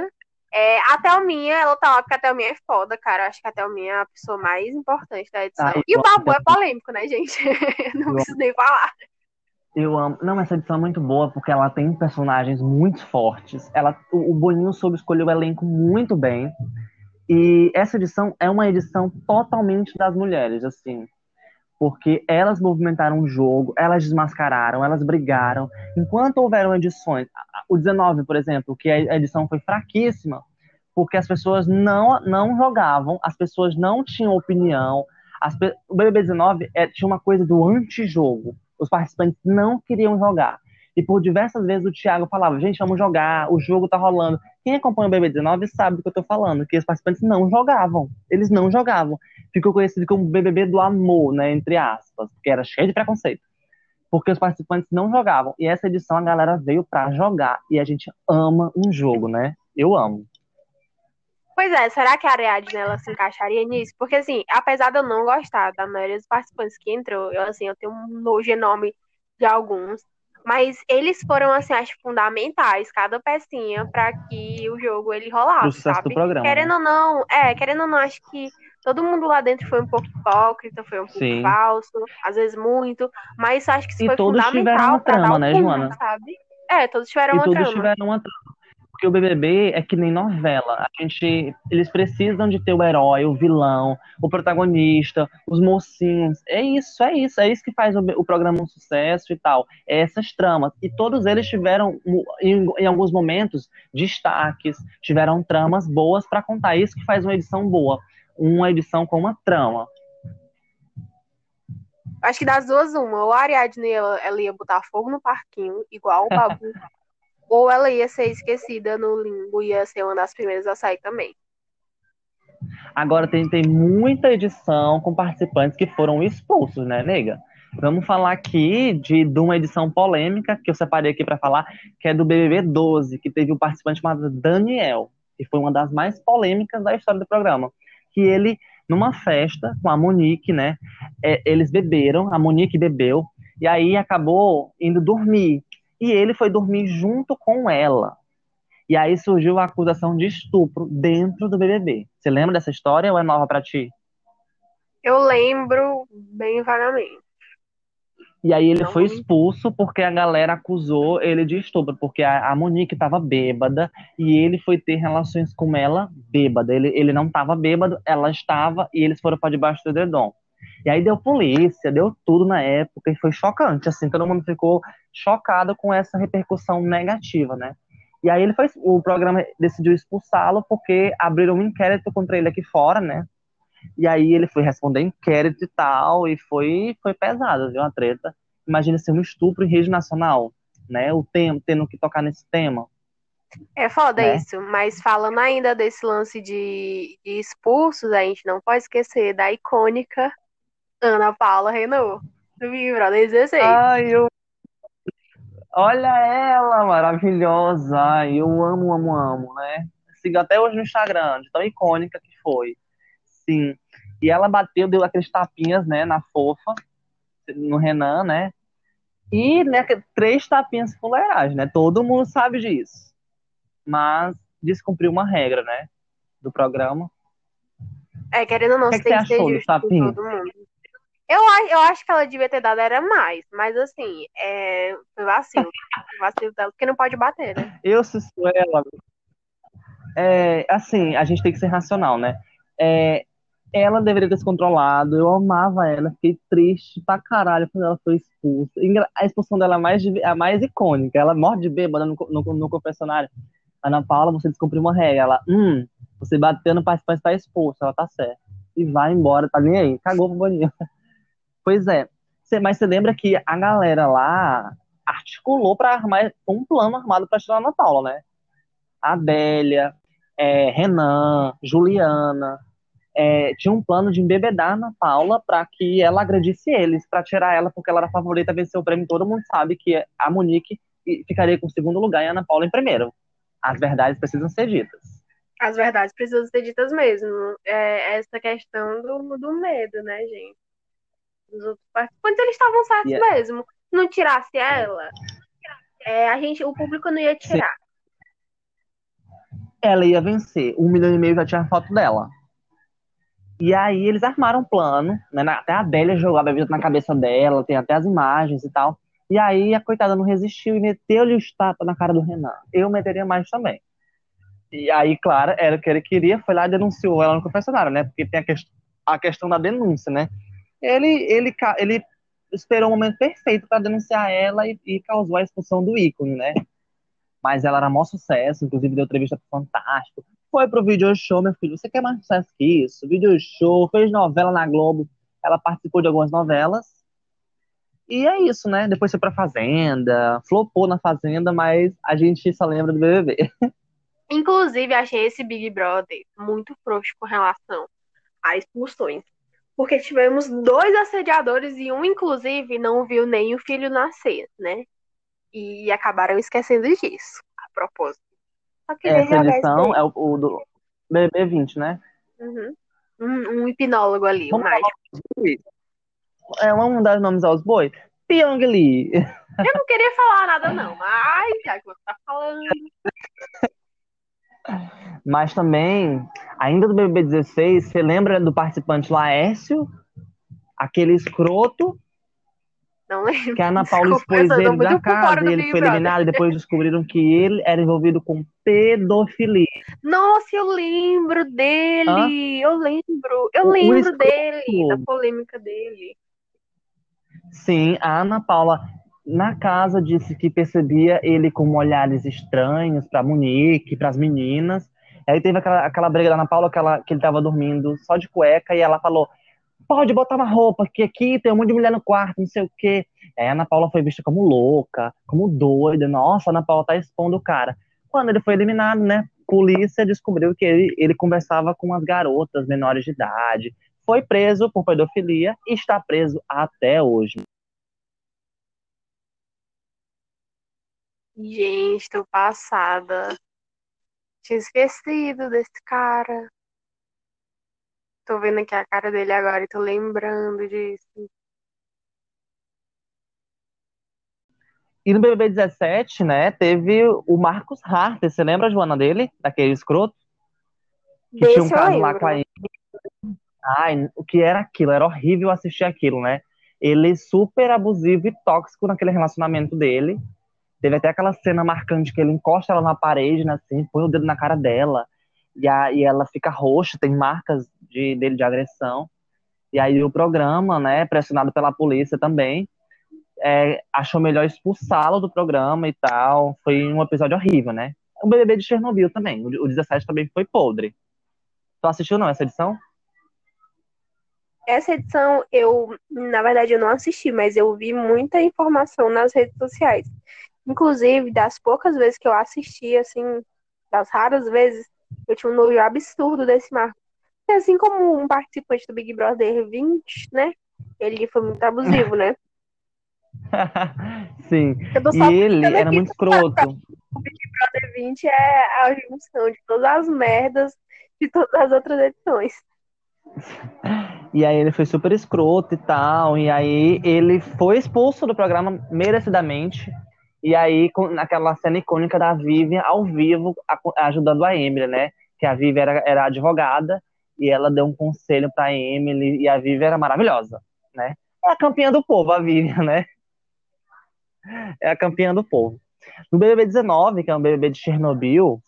É, a Thelminha, ela tá lá porque a Thelminha é foda, cara. Acho que a Thelminha é a pessoa mais importante da edição. Ah, e o Babu é polêmico, né, gente? Não preciso nem falar. Eu amo. Não, essa edição é muito boa porque ela tem personagens muito fortes. Ela, o, o Boninho soube escolher o elenco muito bem. E essa edição é uma edição totalmente das mulheres, assim. Porque elas movimentaram o jogo, elas desmascararam, elas brigaram. Enquanto houveram edições, o 19, por exemplo, que a edição foi fraquíssima, porque as pessoas não, não jogavam, as pessoas não tinham opinião. As, o BBB 19 é, tinha uma coisa do antijogo. Os participantes não queriam jogar. E por diversas vezes o Thiago falava, gente, vamos jogar, o jogo tá rolando. Quem acompanha o BBB19 sabe do que eu tô falando, que os participantes não jogavam. Eles não jogavam. Ficou conhecido como BBB do amor, né, entre aspas, porque era cheio de preconceito. Porque os participantes não jogavam. E essa edição a galera veio para jogar. E a gente ama um jogo, né? Eu amo. Pois é, será que a Ariadne ela se encaixaria nisso? Porque assim, apesar de eu não gostar da maioria dos participantes que entrou, eu assim, eu tenho um nojo enorme de alguns. Mas eles foram, assim, acho fundamentais, cada pecinha, para que o jogo ele rolasse. O sucesso sabe? do programa. Querendo né? ou não, é, querendo ou não, acho que todo mundo lá dentro foi um pouco hipócrita, foi um pouco Sim. falso, às vezes muito, mas acho que isso e foi todos fundamental. Tiveram uma trama, né, Joana? Sabe? É, todos tiveram e uma todos trama. tiveram uma trama. Porque o BBB é que nem novela. A gente, eles precisam de ter o herói, o vilão, o protagonista, os mocinhos. É isso, é isso. É isso que faz o, o programa um sucesso e tal. É essas tramas. E todos eles tiveram, em, em alguns momentos, destaques, tiveram tramas boas para contar. É isso que faz uma edição boa. Uma edição com uma trama. Acho que das duas, uma. Ou a Ariadne ela, ela ia botar fogo no parquinho, igual o Babu. ou ela ia ser esquecida no limbo, ia ser uma das primeiras a sair também. Agora tem, tem muita edição com participantes que foram expulsos, né, nega? Vamos falar aqui de, de uma edição polêmica que eu separei aqui para falar, que é do BBB 12, que teve um participante chamado Daniel, que foi uma das mais polêmicas da história do programa. Que ele numa festa com a Monique, né? É, eles beberam, a Monique bebeu, e aí acabou indo dormir. E ele foi dormir junto com ela. E aí surgiu a acusação de estupro dentro do BBB. Você lembra dessa história ou é nova para ti? Eu lembro bem vagamente. E aí ele Não foi expulso porque a galera acusou ele de estupro, porque a, a Monique estava bêbada e ele foi ter relações com ela bêbada. Ele, ele não estava bêbado, ela estava e eles foram para debaixo do dedão. E aí deu polícia, deu tudo na época e foi chocante, assim, todo mundo ficou chocado com essa repercussão negativa, né? E aí ele foi, o programa decidiu expulsá-lo porque abriram um inquérito contra ele aqui fora, né? E aí ele foi responder inquérito e tal, e foi, foi pesado, viu, a treta. Imagina ser um estupro em rede nacional, né? O tema, tendo que tocar nesse tema. É foda né? isso, mas falando ainda desse lance de, de, expulsos, a gente não pode esquecer da icônica Ana Paula Renault, do Big Brother 16. Ai, eu... Olha ela, maravilhosa. Eu amo, amo, amo, né? Sigo até hoje no Instagram, de tão icônica que foi. Sim. E ela bateu, deu aqueles tapinhas, né, na fofa, no Renan, né? E, né, três tapinhas fuleirais, né? Todo mundo sabe disso. Mas descumpriu uma regra, né? Do programa. É, querendo ou não, o que, que você achou do tapinho? Eu, eu acho que ela devia ter dado era mais, mas assim, é vacilo. vacilo dela, porque não pode bater, né? Eu, se sou ela. É, assim, a gente tem que ser racional, né? É, ela deveria ter se controlado. Eu amava ela, fiquei triste pra caralho quando ela foi expulsa. A expulsão dela é mais, a mais icônica. Ela morre de bêbada no, no, no confessionário. Ana Paula, você descobriu uma regra. Ela, hum, você bateu no participante, tá expulsa. Ela tá certa. E vai embora, tá nem aí. Cagou pro boninho. Pois é. Mas você lembra que a galera lá articulou para armar um plano armado para tirar a Ana Paula, né? Adélia, é, Renan, Juliana, é, tinha um plano de embebedar na Paula para que ela agredisse eles, para tirar ela, porque ela era a favorita a vencer o prêmio. Todo mundo sabe que a Monique ficaria com o segundo lugar e a Ana Paula em primeiro. As verdades precisam ser ditas. As verdades precisam ser ditas mesmo. É essa questão do, do medo, né, gente? Os outros participantes, eles estavam certos yeah. mesmo. Não tirasse ela, é, a gente, o público não ia tirar. Sim. Ela ia vencer. Um milhão e meio já tinha foto dela. E aí eles armaram um plano, né? Até a Adélia jogou a bebida na cabeça dela, tem até as imagens e tal. E aí a coitada não resistiu e meteu-lhe os tapas na cara do Renan. Eu meteria mais também. E aí, claro, era o que ele queria, foi lá e denunciou ela no confessionário, né? Porque tem a, que a questão da denúncia, né? Ele, ele, ele esperou o momento perfeito para denunciar ela e, e, causou a expulsão do ícone, né? Mas ela era maior sucesso, inclusive deu entrevista pro Fantástico foi pro video show, meu filho. Você quer mais sucesso que isso? Video show, fez novela na Globo. Ela participou de algumas novelas. E é isso, né? Depois foi pra Fazenda, flopou na Fazenda, mas a gente só lembra do BBB. Inclusive, achei esse Big Brother muito frouxo com relação a expulsões. Porque tivemos dois assediadores e um, inclusive, não viu nem o filho nascer, né? E acabaram esquecendo disso, a propósito. Essa edição é o, o do BB20, né? Uhum. Um, um, hipnólogo ali, vamos um mágico. É, vamos dar nomes aos bois? Pyong Lee. Eu não queria falar nada, não. Mas já que você tá falando. Mas também, ainda do BBB16, você lembra do participante Laércio? Aquele escroto não lembro. Que a Ana Paula expôs ele da casa e ele foi eliminado e depois descobriram que ele era envolvido com pedofilia. Nossa, eu lembro dele. Hã? Eu lembro. Eu o, lembro o dele, da polêmica dele. Sim, a Ana Paula na casa disse que percebia ele com olhares estranhos para Monique, para as meninas. Aí teve aquela, aquela briga da Ana Paula que, ela, que ele estava dormindo só de cueca e ela falou: pode botar uma roupa, que aqui tem um monte de mulher no quarto, não sei o quê. Aí a Ana Paula foi vista como louca, como doida. Nossa, a Ana Paula tá expondo o cara. Quando ele foi eliminado, né, polícia descobriu que ele, ele conversava com as garotas menores de idade. Foi preso por pedofilia e está preso até hoje. Gente, tô passada. Tinha esquecido desse cara. tô vendo aqui a cara dele agora e tô lembrando disso. E no BBB 17, né, teve o Marcos Harter. Você lembra, Joana, dele? Daquele escroto? Que Desse tinha um caso lá com a. Ai, o que era aquilo? Era horrível assistir aquilo, né? Ele super abusivo e tóxico naquele relacionamento dele. Teve até aquela cena marcante que ele encosta ela na parede, né, assim, põe o dedo na cara dela. E, a, e ela fica roxa, tem marcas de, dele de agressão. E aí o programa, né, pressionado pela polícia também, é, achou melhor expulsá-lo do programa e tal. Foi um episódio horrível, né? O BBB de Chernobyl também. O, o 17 também foi podre. Tu assistiu não essa edição? Essa edição eu, na verdade, eu não assisti, mas eu vi muita informação nas redes sociais. Inclusive, das poucas vezes que eu assisti, assim, das raras vezes, eu tinha um nojo absurdo desse Marco. E assim como um participante do Big Brother 20, né? Ele foi muito abusivo, né? Sim. E ele era aqui, muito escroto. o Big Brother 20 é a junção de todas as merdas de todas as outras edições. E aí ele foi super escroto e tal. E aí ele foi expulso do programa merecidamente. E aí, com- naquela cena icônica da Vivian ao vivo, a- ajudando a Emily, né? Que a Vivian era, era advogada e ela deu um conselho pra Emily. E a Vivian era maravilhosa, né? É a campeã do povo, a Vivian, né? É a campeã do povo. No BBB 19, que é um BBB de Chernobyl,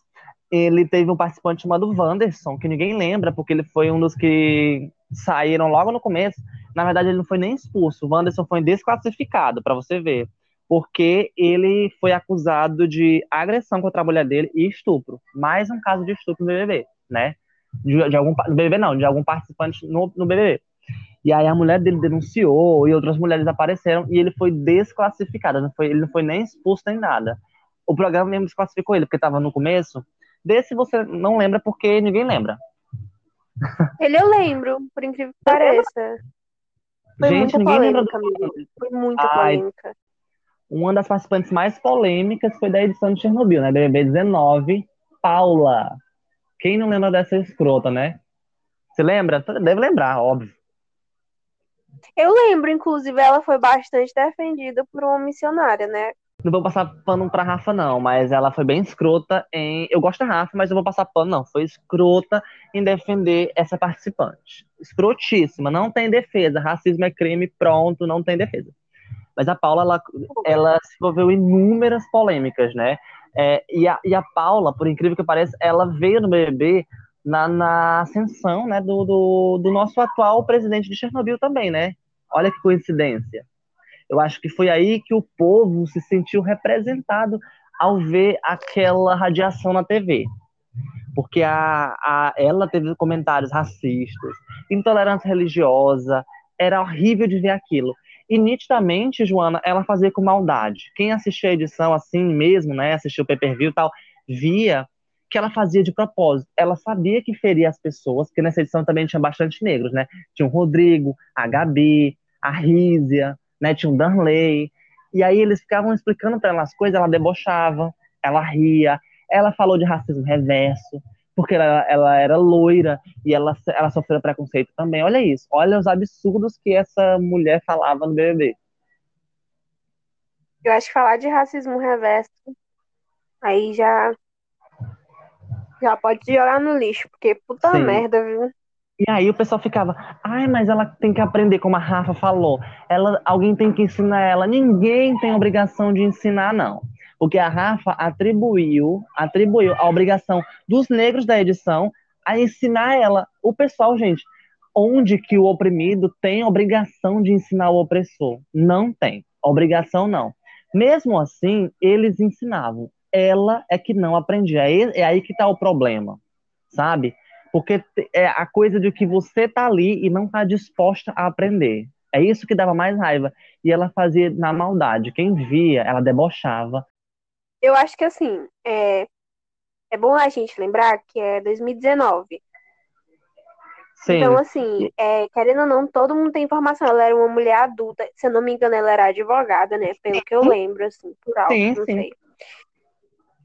ele teve um participante chamado Wanderson, que ninguém lembra, porque ele foi um dos que saíram logo no começo. Na verdade, ele não foi nem expulso. O Wanderson foi desclassificado, para você ver. Porque ele foi acusado de agressão contra a mulher dele e estupro. Mais um caso de estupro no BBB, né? De, de algum, no BBB não, de algum participante no, no BBB. E aí a mulher dele denunciou e outras mulheres apareceram e ele foi desclassificado. Não foi, ele não foi nem expulso nem nada. O programa mesmo desclassificou ele, porque estava no começo. Desse você não lembra porque ninguém lembra. Ele eu lembro, por incrível que pareça. Foi Gente, muita ninguém lembra polêmica, do amigo. Foi muita Ai. polêmica. Uma das participantes mais polêmicas foi da edição de Chernobyl, né? BBB 19, Paula. Quem não lembra dessa escrota, né? Você lembra? Deve lembrar, óbvio. Eu lembro, inclusive, ela foi bastante defendida por uma missionária, né? Não vou passar pano pra Rafa, não, mas ela foi bem escrota em. Eu gosto da Rafa, mas eu vou passar pano, não. Foi escrota em defender essa participante. Escrotíssima, não tem defesa. Racismo é crime, pronto, não tem defesa. Mas a Paula, ela, ela se envolveu em inúmeras polêmicas, né? É, e, a, e a Paula, por incrível que pareça, ela veio no BBB na, na ascensão né, do, do, do nosso atual presidente de Chernobyl também, né? Olha que coincidência. Eu acho que foi aí que o povo se sentiu representado ao ver aquela radiação na TV. Porque a, a, ela teve comentários racistas, intolerância religiosa, era horrível de ver aquilo. E nitidamente, Joana, ela fazia com maldade. Quem assistiu a edição assim mesmo, né, assistiu o pay-per-view e tal, via que ela fazia de propósito. Ela sabia que feria as pessoas, porque nessa edição também tinha bastante negros, né? Tinha o Rodrigo, a Gabi, a Rízia, né? Tinha o Danley. E aí eles ficavam explicando para ela as coisas, ela debochava, ela ria, ela falou de racismo reverso, porque ela, ela era loira e ela, ela sofreu preconceito também. Olha isso, olha os absurdos que essa mulher falava no BBB. Eu acho que falar de racismo reverso aí já já pode jogar no lixo, porque puta Sim. merda, viu? E aí o pessoal ficava, ai, mas ela tem que aprender, como a Rafa falou. Ela, alguém tem que ensinar ela. Ninguém tem obrigação de ensinar, não. Porque a Rafa atribuiu, atribuiu a obrigação dos negros da edição a ensinar ela. O pessoal, gente, onde que o oprimido tem obrigação de ensinar o opressor? Não tem. Obrigação não. Mesmo assim, eles ensinavam. Ela é que não aprendia. É é aí que está o problema, sabe? Porque é a coisa de que você tá ali e não tá disposta a aprender. É isso que dava mais raiva. E ela fazia na maldade. Quem via, ela debochava. Eu acho que assim, é, é bom a gente lembrar que é 2019. Sim, Então, assim, é, querendo ou não, todo mundo tem informação. Ela era uma mulher adulta. Se eu não me engano, ela era advogada, né? Pelo que eu lembro, assim, por alto, Sim, não sim. sei.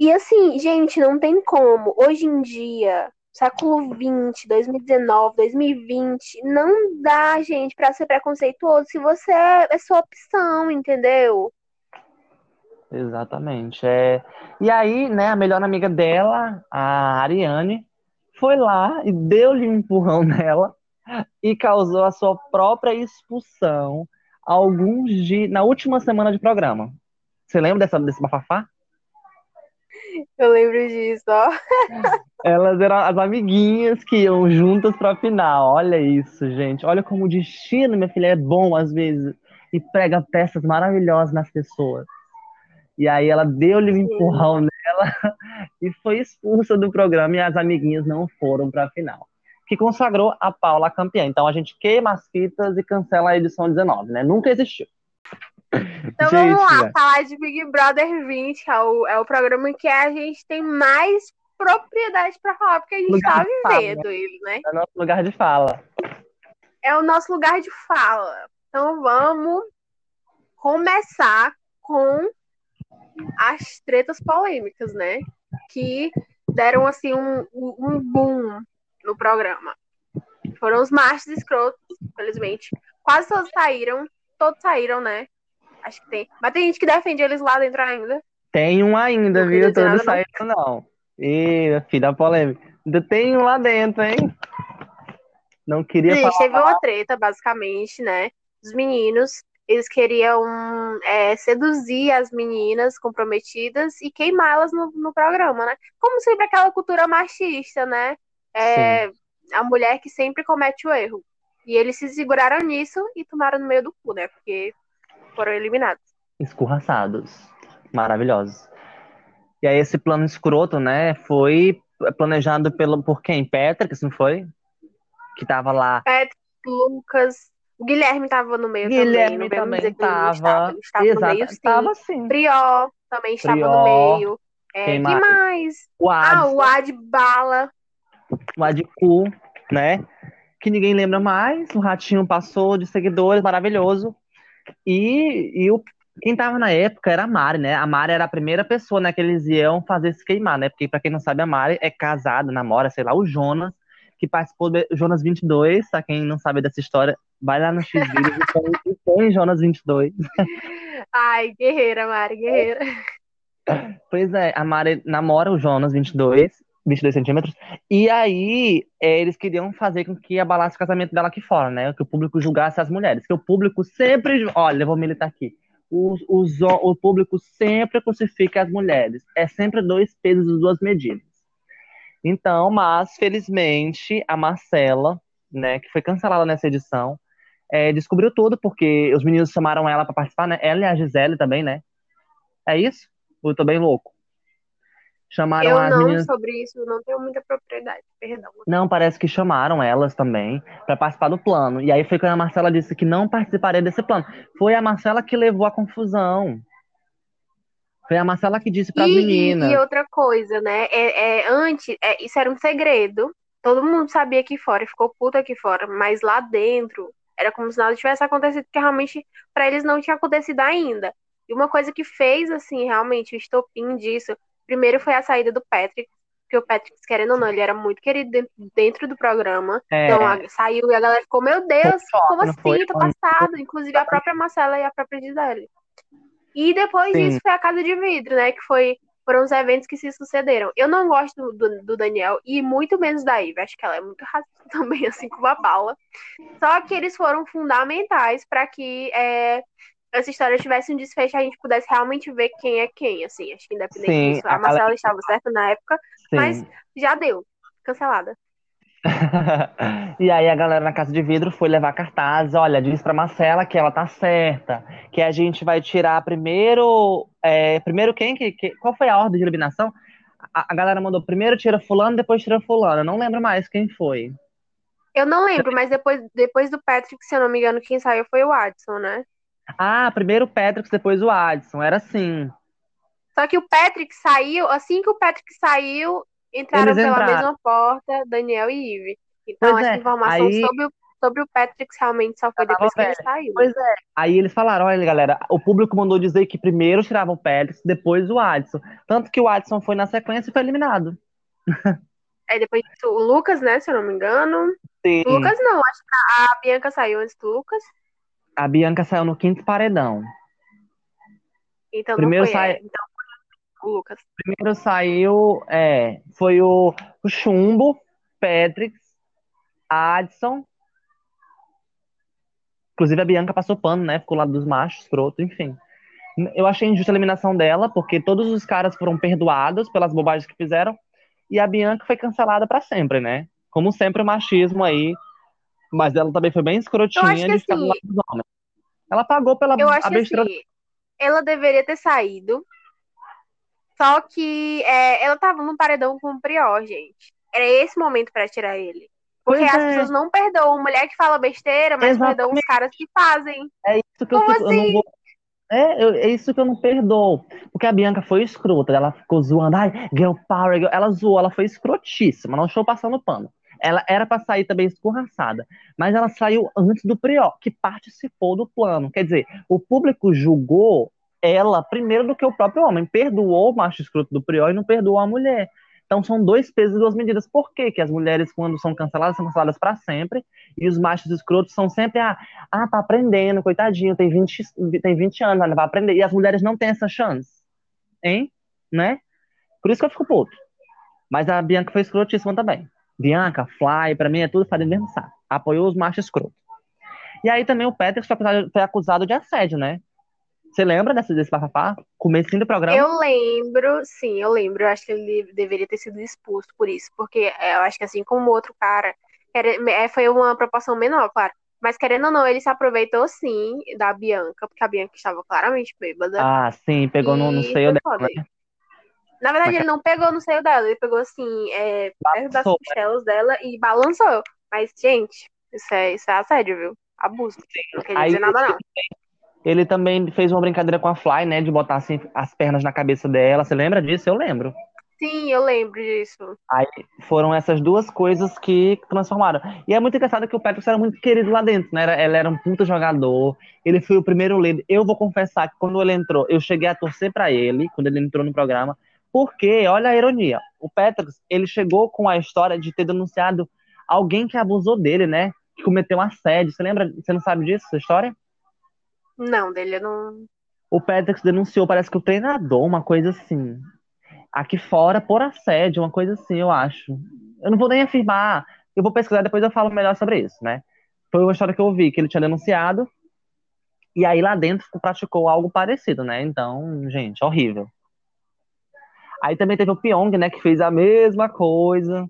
E assim, gente, não tem como. Hoje em dia, século 20, 2019, 2020, não dá, gente, para ser preconceituoso se você é, é sua opção, entendeu? Exatamente. É... E aí, né, a melhor amiga dela, a Ariane, foi lá e deu-lhe um empurrão nela e causou a sua própria expulsão alguns dias na última semana de programa. Você lembra dessa, desse bafafá? Eu lembro disso, ó. Elas eram as amiguinhas que iam juntas pra final. Olha isso, gente. Olha como o destino, minha filha, é bom às vezes. E prega peças maravilhosas nas pessoas. E aí ela deu-lhe um empurrão nela e foi expulsa do programa e as amiguinhas não foram para a final. Que consagrou a Paula campeã. Então a gente queima as fitas e cancela a edição 19, né? Nunca existiu. Então gente, vamos lá, falar de Big Brother 20, que é o, é o programa em que a gente tem mais propriedade para falar, porque a gente está vivendo fala, ele, né? É o nosso lugar de fala. É o nosso lugar de fala. Então vamos começar com as tretas polêmicas, né? Que deram assim um, um boom no programa. Foram os machos escrotos, infelizmente. Quase todos saíram. Todos saíram, né? Acho que tem. Mas tem gente que defende eles lá dentro ainda. Tem um ainda, não viu? Todos saíram, não. não. Ih, filho da polêmica. Ainda tem um lá dentro, hein? Não queria Gente, falar. teve uma treta, basicamente, né? Os meninos eles queriam é, seduzir as meninas comprometidas e queimá-las no, no, programa, né? Como sempre aquela cultura machista, né? É, a mulher que sempre comete o erro. E eles se seguraram nisso e tomaram no meio do cu, né? Porque foram eliminados. Escorraçados. Maravilhosos. E aí esse plano escroto, né, foi planejado pelo, por quem? Patrick, não foi? Que tava lá. Patrick, Lucas, o Guilherme estava no meio Guilherme também. Guilherme também estava. Ele estava no meio, sim. Estava, sim. Prió também estava no meio. É, quem mais? mais? O Ad. Ah, o Ad Bala. O Ad Cu, né? Que ninguém lembra mais. O Ratinho passou de seguidores, maravilhoso. E, e o, quem estava na época era a Mari, né? A Mari era a primeira pessoa né, que eles iam fazer se queimar, né? Porque, para quem não sabe, a Mari é casada, namora, sei lá, o Jonas, que participou do Jonas 22, pra quem não sabe dessa história, Vai lá no X e põe Jonas 22. Ai, guerreira, Mari, guerreira. Pois é, a Mari namora o Jonas 22, 22 centímetros, e aí é, eles queriam fazer com que abalasse o casamento dela aqui fora, né? Que o público julgasse as mulheres. Que o público sempre. Olha, eu vou militar aqui. O público sempre crucifica as mulheres. É sempre dois pesos e duas medidas. Então, mas, felizmente, a Marcela, né, que foi cancelada nessa edição, é, descobriu tudo, porque os meninos chamaram ela para participar, né? Ela e a Gisele também, né? É isso? Eu tô bem louco. Chamaram eu as não, meninas... sobre isso, não tenho muita propriedade, perdão. Não, parece que chamaram elas também para participar do plano. E aí foi quando a Marcela disse que não participaria desse plano. Foi a Marcela que levou a confusão. Foi a Marcela que disse para as meninas. E, outra coisa, né? É, é antes, é, isso era um segredo. Todo mundo sabia aqui fora, ficou puto aqui fora, mas lá dentro era como se nada tivesse acontecido, porque realmente para eles não tinha acontecido ainda. E uma coisa que fez, assim, realmente o estopim disso, primeiro foi a saída do Patrick, porque o Patrick, querendo ou não, ele era muito querido dentro, dentro do programa. É. Então a, saiu e a galera ficou, meu Deus, como assim? Tô passado. Inclusive a própria Marcela e a própria Gisele. E depois Sim. disso foi a Casa de Vidro, né? Que foi foram os eventos que se sucederam. Eu não gosto do, do, do Daniel e muito menos da Ivy. Acho que ela é muito racista também, assim como a Paula. Só que eles foram fundamentais para que é, essa história tivesse um desfecho e a gente pudesse realmente ver quem é quem, assim. Acho que independente Sim, disso. A Marcela estava certa na época, Sim. mas já deu. Cancelada. e aí a galera na casa de vidro foi levar cartazes, olha, diz pra Marcela que ela tá certa, que a gente vai tirar primeiro, é, primeiro quem, que, que, qual foi a ordem de eliminação? A, a, galera mandou primeiro tira fulano, depois tira fulano, eu não lembro mais quem foi. Eu não lembro, mas depois, depois do Patrick, se eu não me engano, quem saiu foi o Adson, né? Ah, primeiro o Patrick, depois o Adson, era assim. Só que o Patrick saiu, assim que o Patrick saiu, entraram Eles pela entraram. mesma porta, Daniel e Ive. Então, pois essa é. informação aí... sobre, o, sobre o Patrick realmente só foi depois que ele saiu. Pois é. Aí eles falaram, olha, galera, o público mandou dizer que primeiro tiravam o Patrick, depois o Adson. Tanto que o Adson foi na sequência e foi eliminado. Aí depois disso, o Lucas, né? Se eu não me engano. Sim. O Lucas não, acho que a Bianca saiu antes do Lucas. A Bianca saiu no quinto paredão. Então Primeiro não foi sai- ela. Então o Lucas. Primeiro saiu, é, foi o, o Chumbo, Patrick, Adson. Inclusive a Bianca passou pano, né? Ficou lá dos machos, escroto, enfim. Eu achei injusta a eliminação dela, porque todos os caras foram perdoados pelas bobagens que fizeram, e a Bianca foi cancelada pra sempre, né? Como sempre, o machismo aí. Mas ela também foi bem escrotinha de ficar do assim- lado dos homens. Ela pagou pela Eu acho a que assim, ela deveria ter saído. Só que é, ela tava num paredão com o Prior, gente. Era esse momento pra tirar ele. Porque Pois as é. pessoas não perdoam mulher que fala besteira, mas Exatamente. perdoam os caras que fazem. É isso que eu, Como fico- eu não assim? vou. É, eu- é isso que eu não perdoo. Porque a Bianca foi escrota. Ela ficou zoando. Ai, girl power. girl-" Ela zoou, ela foi escrotíssima. Não estou passando pano. Ela era pra sair também escorraçada. Mas ela saiu antes do Prió, que participou do plano. Quer dizer, o público julgou ela primeiro do que o próprio homem. Perdoou o macho escroto do Prió e não perdoou a mulher. Então são dois pesos e duas medidas. Por quê? que as mulheres, quando são canceladas, são canceladas para sempre, e os machos escrotos são sempre, ah, ah, tá aprendendo, coitadinho, tem 20, tem 20 anos, vai aprender. E as mulheres não têm essa chance. Hein? Né? Por isso que eu fico puto. Mas a Bianca foi escrotíssima também. Bianca, Fly, pra mim é tudo fazer mesmo saco. Apoiou os machos escrotos. E aí também o Patrick foi acusado, foi acusado de assédio, né? Você lembra desse, desse bafafá? Comecinho do programa? Eu lembro, sim, eu lembro. Eu acho que ele deveria ter sido expulso por isso. Porque é, eu acho que assim como o outro cara, era- é, foi uma proporção menor, claro. Mas querendo ou não, ele se aproveitou sim da Bianca, porque a Bianca estava claramente bêbada. Ah, sim, pegou no, no seio dela, né? Na verdade, Mas- ele não pegou no seio dela, ele pegou assim, é, perto das né? costelas dela e balançou. Mas, gente, isso é, isso é assédio, viu? Abuso. Não quer Aí dizer nada, não. Ele também fez uma brincadeira com a Fly, né? De botar assim as pernas na cabeça dela. Você lembra disso? Eu lembro. Sim, eu lembro disso. Foram essas duas coisas que transformaram. E é muito engraçado que o Patrick era muito querido lá dentro, né? Era- Ele era um puta jogador. Ele foi o primeiro líder. Eu vou confessar que quando ele entrou, eu cheguei a torcer pra ele, quando ele entrou no programa. Porque, olha a ironia, o Patrick, ele chegou com a história de ter denunciado alguém que abusou dele, né? Que cometeu um assédio. Você lembra? Você não sabe disso, essa história? Não, dele não. O Patrick denunciou, parece que o treinador, uma coisa assim. Aqui fora, por assédio, uma coisa assim, eu acho. Eu não vou nem afirmar. Eu vou pesquisar, depois eu falo melhor sobre isso, né? Foi uma história que eu ouvi, que ele tinha denunciado. E aí lá dentro praticou algo parecido, né? Então, gente, horrível. Aí também teve o Pyong, né? Que fez a mesma coisa.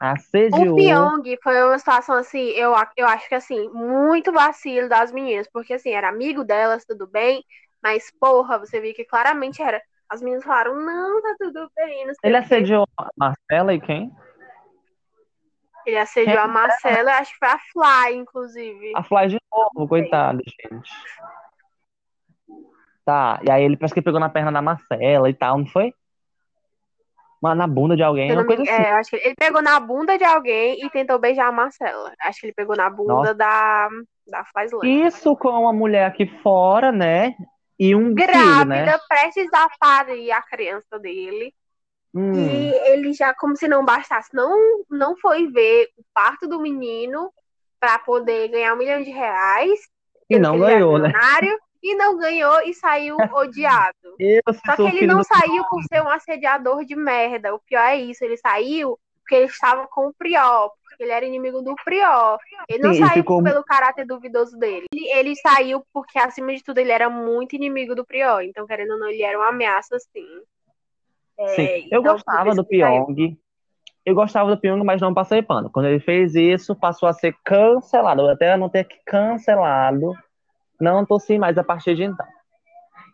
Assediou. O Pyong foi uma situação assim, eu, a- eu acho que assim, muito vacilo das meninas, porque assim, era amigo delas, tudo bem, mas porra, você viu que claramente era. As meninas falaram, não, tá tudo bem, Ele assediou a Marcela e quem? Ele assediou a Marcela, acho que foi a Fly, inclusive. A Fly de novo, coitado, gente. Tá, e aí ele parece que pegou na perna da Marcela e tal, não foi? Mas na bunda de alguém, uma coisa assim. é, acho que ele pegou na bunda de alguém e tentou beijar a Marcela. Acho que ele pegou na bunda Nossa. da, da Fly Slane. Isso com uma mulher aqui fora, né? E um filho, Grávida, né? prestes a parir a criança dele. Hum, E ele já, como se não bastasse, não, não foi ver o parto do menino para poder ganhar um milhão de reais. e não ganhou, né? milionário, E não ganhou e saiu odiado. Eu, Só que ele não saiu por ser um assediador de merda. O pior é isso. Ele saiu porque ele estava com o Prior. Porque ele era inimigo do Prior. Ele não Sim, saiu ficou- pelo caráter duvidoso dele. Ele, ele saiu porque, acima de tudo, ele era muito inimigo do Prior. Então, querendo ou não, ele era uma ameaça, sim. É, Sim, eu então, gostava do que. Pyong. Eu gostava do Pyong, mas não passei pano. Quando ele fez isso, passou a ser cancelado. Eu até anotei aqui cancelado. Não torci mais a partir de então.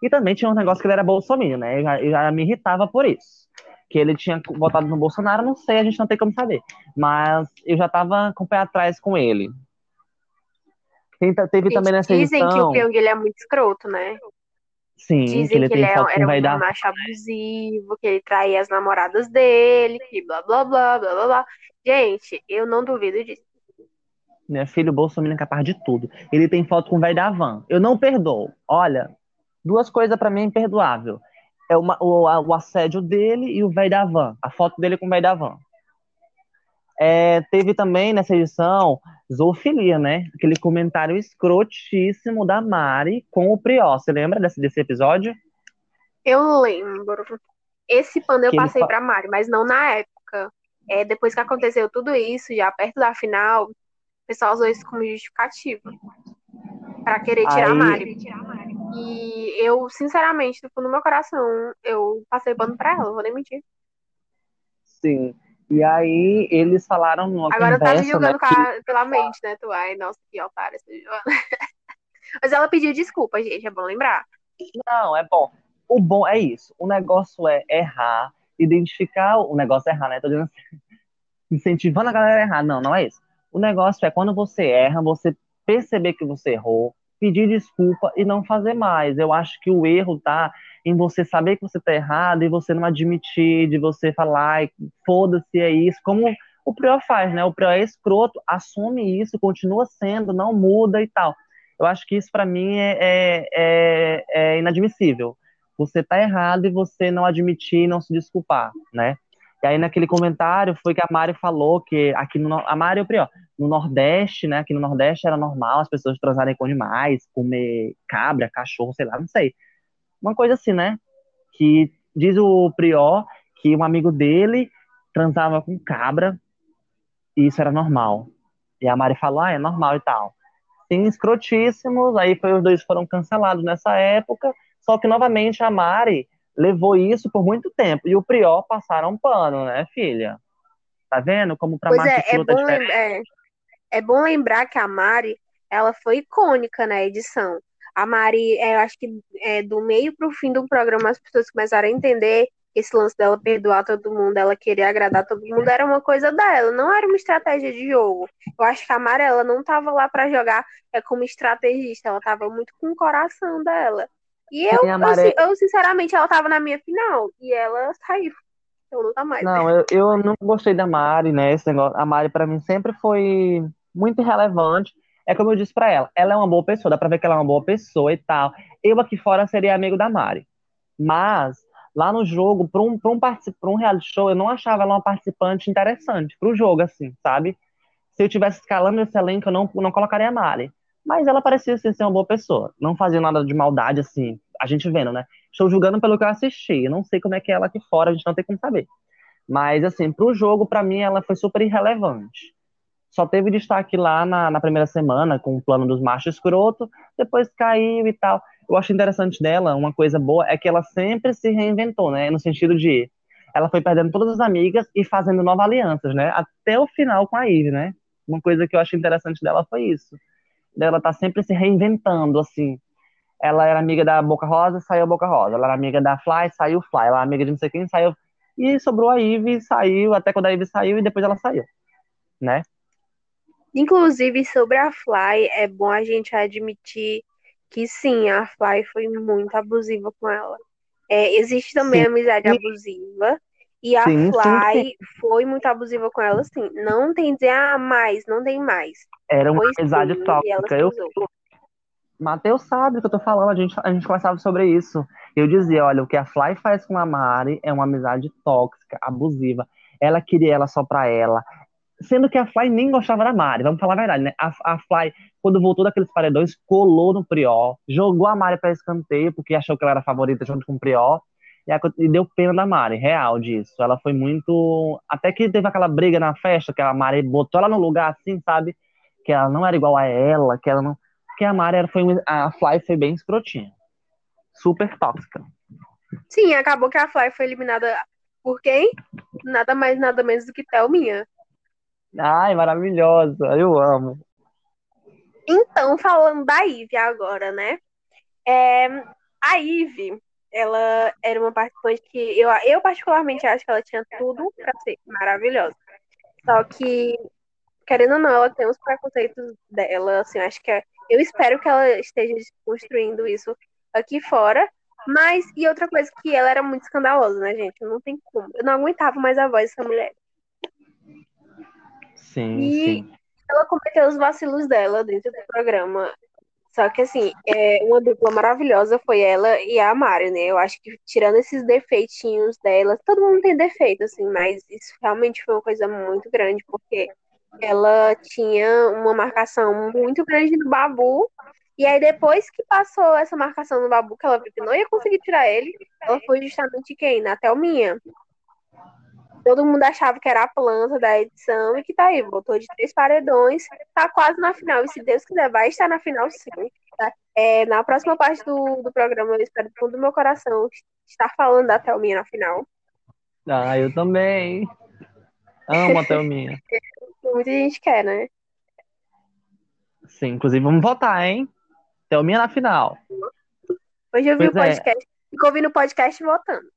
E também tinha um negócio que ele era bolsominion, né? Eu já, eu já me irritava por isso. Que ele tinha votado no Bolsonaro, não sei, a gente não tem como saber. Mas eu já tava com o pé atrás com ele. Tem- Teve Gente, também nessa dizem que edição. o Pyong ele é muito escroto, né? Sim, Dizem que ele que tem ele é- era um da macho abusivo, que ele traía as namoradas dele, que blá blá blá blá blá blá. Gente, eu não duvido disso. Minha filha, o Bolsonaro é capaz de tudo. Ele tem foto com o velho da van. Eu não perdoo. Olha, duas coisas pra mim é imperdoável. É uma- o, a- o assédio dele e o velho da van. A foto dele com o velho da van. É, teve também nessa edição zoofilia, né? Aquele comentário escrotíssimo da Mari com o Prió. Você lembra desse, desse episódio? Eu lembro. Esse pano eu que passei ele... pra Mari, mas não na época. É, depois que aconteceu tudo isso, já perto da final, o pessoal usou isso como justificativa. Pra querer tirar, Aí... a Mari. E eu, sinceramente, no fundo do meu coração, eu passei pano pra ela, vou nem mentir. Sim. E aí eles falaram numa Agora conversa, tá se julgando né, pela mente, né? Tu, ai, nossa, que otária essa Joana. Mas ela pediu desculpa, gente, é bom lembrar. Não, é bom. O bom é isso. O negócio é errar, identificar o negócio é errar, né? Tô dizendo assim, incentivando a galera a errar. Não, não é isso. O negócio é quando você erra, você perceber que você errou, pedir desculpa e não fazer mais. Eu acho que o erro tá em você saber que você tá errado e você não admitir, de você falar, foda-se, é isso, como o Prior faz, né? O Prior é escroto, assume isso, continua sendo, não muda e tal. Eu acho que isso para mim é, é, é, é, inadmissível. Você tá errado e você não admitir e não se desculpar, né? E aí naquele comentário foi que a Mari falou que aqui no a Mari o Prior, no Nordeste, né? Aqui no Nordeste era normal as pessoas transarem com animais, comer cabra, cachorro, sei lá, não sei. Uma coisa assim, né? Que diz o Prior que um amigo dele transava com cabra e isso era normal. E a Mari falou, ah, é normal e tal. Sim, escrotíssimos, aí foi, os dois foram cancelados nessa época, só que novamente a Mari levou isso por muito tempo. E o Prior passaram um pano, né, filha? Tá vendo como pra pois é, é bom, é, é bom lembrar que a Mari, ela foi icônica na edição. A Mari, é, eu acho que é, do meio pro fim do programa as pessoas começaram a entender esse lance dela perdoar todo mundo, ela querer agradar todo mundo, era uma coisa dela, não era uma estratégia de jogo. Eu acho que a Mari, ela não tava lá para jogar é, como estrategista, ela tava muito com o coração dela. E eu, eu, eu, sinceramente, ela tava na minha final e ela saiu. Então não tá mais. Não, eu, eu não gostei da Mari, né? Esse negócio. A Mari, para mim, sempre foi muito irrelevante. É como eu disse para ela, ela é uma boa pessoa, dá pra ver que ela é uma boa pessoa e tal. Eu aqui fora seria amigo da Mari. Mas, lá no jogo, pra um, pra um, pra um reality show, eu não achava ela uma participante interessante pro jogo, assim, sabe? Se eu tivesse escalando esse elenco, eu não, não colocaria a Mari. Mas ela parecia assim, ser uma boa pessoa. Não fazia nada de maldade, assim, a gente vendo, né? Estou julgando pelo que eu assisti. Eu não sei como é que é ela aqui fora, a gente não tem como saber. Mas, assim, pro jogo, para mim, ela foi super irrelevante. Só teve destaque lá na, na primeira semana, com o plano dos machos escroto, depois caiu e tal. Eu acho interessante dela, uma coisa boa, é que ela sempre se reinventou, né? No sentido de ela foi perdendo todas as amigas e fazendo novas alianças, né? Até o final com a Ivy, né? Uma coisa que eu acho interessante dela foi isso dela tá sempre se reinventando, assim. Ela era amiga da Boca Rosa, saiu a Boca Rosa. Ela era amiga da Fly, saiu Fly. Ela era amiga de não sei quem, saiu. E sobrou a Ivy, saiu, até quando a Ivy saiu e depois ela saiu, né? Inclusive, sobre a Fly, é bom a gente admitir que sim, a Fly foi muito abusiva com ela. É, existe também sim. amizade abusiva, e a sim, Fly sim, foi muito abusiva com ela, sim. Não tem dizer, ah, mais, não tem mais. Era uma amizade tóxica. Eu, Matheus sabe o que eu tô falando, a gente, a gente conversava sobre isso. Eu dizia, olha, o que a Fly faz com a Mari é uma amizade tóxica, abusiva. Ela queria ela só pra ela. Sendo que a Fly nem gostava da Mari, vamos falar a verdade, né? A, a Fly, quando voltou daqueles paredões, colou no Prió, jogou a Mari pra escanteio, porque achou que ela era favorita junto com o Prió. E, a, e deu pena da Mari, real disso. Ela foi muito. Até que teve aquela briga na festa, que a Mari botou ela no lugar assim, sabe? Que ela não era igual a ela, que ela não. Que a Mari era, foi. A Fly foi bem escrotinha. Super tóxica. Sim, acabou que a Fly foi eliminada por quem? Nada mais, nada menos do que Thelminha. Ai, maravilhosa. Eu amo. Então, falando da Ivy agora, né? É, a Ivy, ela era uma participante que eu, eu particularmente acho que ela tinha tudo para ser maravilhosa. Só que, querendo ou não, ela tem os preconceitos dela, assim, acho que é, eu espero que ela esteja construindo isso aqui fora. Mas, e outra coisa, que ela era muito escandalosa, né, gente? Não tem como. Eu não aguentava mais a voz dessa mulher. Sim, e sim. ela cometeu os vacilos dela dentro do programa Só que, assim, é, uma dupla maravilhosa foi ela e a Mari, né? Eu acho que, tirando esses defeitinhos dela, todo mundo tem defeito, assim, mas isso realmente foi uma coisa muito grande, porque ela tinha uma marcação muito grande no Babu, e aí depois que passou essa marcação no Babu, que ela viu que não ia conseguir tirar ele, ela foi justamente quem? Na Thelminha. Todo mundo achava que era a planta da edição e que tá aí, voltou de três paredões, tá quase na final. E se Deus quiser, vai estar na final sim. Tá? É, na próxima parte do, do programa, eu espero do fundo do meu coração estar falando da Thelminha na final. Ah, eu também. Amo a Thelminha. Muita gente quer, né? Sim, inclusive vamos votar, hein? Thelminha na final. Hoje eu vi pois o é. podcast, é. fico ouvindo o podcast votando.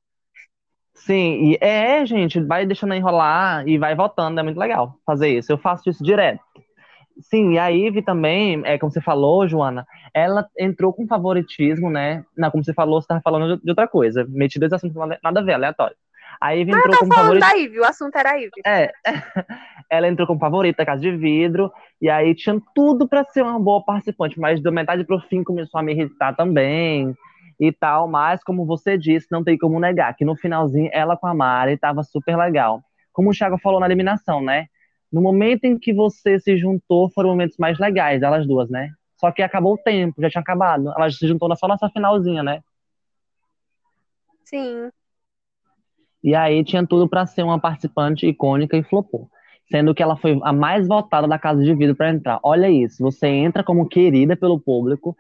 Sim, e é, gente, vai deixando enrolar e vai votando, é muito legal fazer isso. Eu faço isso direto. Sim, e a Ive também, é como você falou, Joana, ela entrou com favoritismo, né? Não, como você falou, você estava falando de outra coisa. Meti dois assuntos nada a ver, aleatório. A Ivy entrou eu como favorita. da Ivy, o assunto era a Ivy. É, ela entrou como favorita, Casa de Vidro, e aí tinha tudo para ser uma boa participante, mas da metade pro fim começou a me irritar também e tal, mas como você disse, não tem como negar que no finalzinho ela com a Mari tava super legal. Como o Thiago falou na eliminação, né? No momento em que você se juntou, foram momentos mais legais, elas duas, né? Só que acabou o tempo, já tinha acabado. Elas se juntou só nessa finalzinha, né? Sim. E aí tinha tudo para ser uma participante icônica e flopou. Sendo que ela foi a mais votada da Casa de Vidro para entrar. Olha isso, você entra como querida pelo público.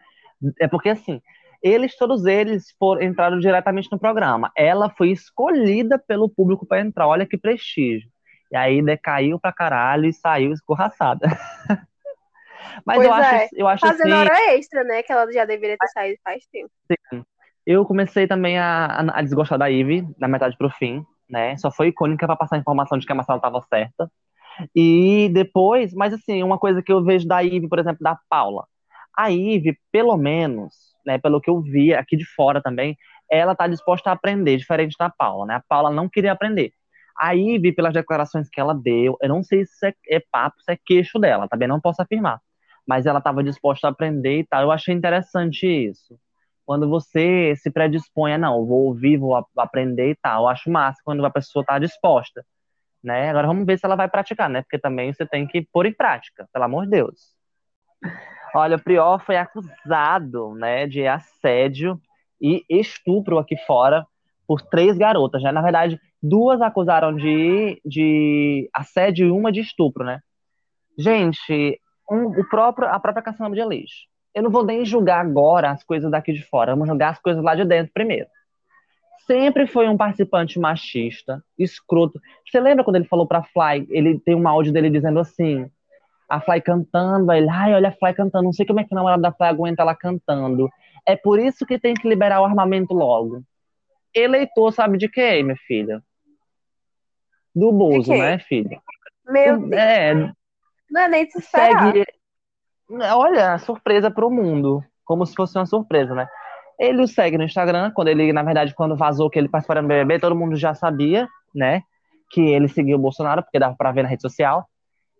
É porque assim, eles, todos eles, foram, entraram diretamente no programa. Ela foi escolhida pelo público para entrar. Olha que prestígio. E aí decaiu pra caralho e saiu escorraçada. Mas pois eu, é. acho, eu acho Fazendo assim... hora extra, né? Que ela já deveria ter saído faz tempo. Sim. Eu comecei também a, a desgostar da Ivy, da metade pro fim, né? Só foi icônica para passar a informação de que a Marcela estava certa. E depois, mas assim, uma coisa que eu vejo da Ivy, por exemplo, da Paula. A Ivy, pelo menos, né, pelo que eu vi aqui de fora também, ela tá disposta a aprender, diferente da Paula, né? A Paula não queria aprender. A Ivy, pelas declarações que ela deu, eu não sei se é, é papo, se é queixo dela, também não posso afirmar. Mas ela estava disposta a aprender e tal. Eu achei interessante isso. Quando você se predispõe a, não, vou ouvir, vou aprender e tal. Eu acho massa quando a pessoa está disposta. Né? Agora vamos ver se ela vai praticar, né? Porque também você tem que pôr em prática, pelo amor de Deus. Olha, o Prior foi acusado, né, de assédio e estupro aqui fora por três garotas, né? Na verdade, duas acusaram de, de assédio e uma de estupro, né? Gente, um, o próprio, a própria Cassandra de Aleixo. Eu não vou nem julgar agora as coisas daqui de fora, vamos julgar as coisas lá de dentro primeiro. Sempre foi um participante machista, escroto. Você lembra quando ele falou pra Fly, ele tem um áudio dele dizendo assim: a Fly cantando, ele, ai, olha a Fly cantando, não sei como é que a namorada da Fly aguenta ela cantando. É por isso que tem que liberar o armamento logo. Eleitor sabe de quê, minha filha? Do Bozo, né, filha? Meu Deus. É, não é nem se esperar. Segue, olha, surpresa pro mundo. Como se fosse uma surpresa, né? Ele o segue no Instagram, quando ele, na verdade, quando vazou que ele participou do BBB, todo mundo já sabia, né? Que ele seguiu o Bolsonaro, porque dava pra ver na rede social.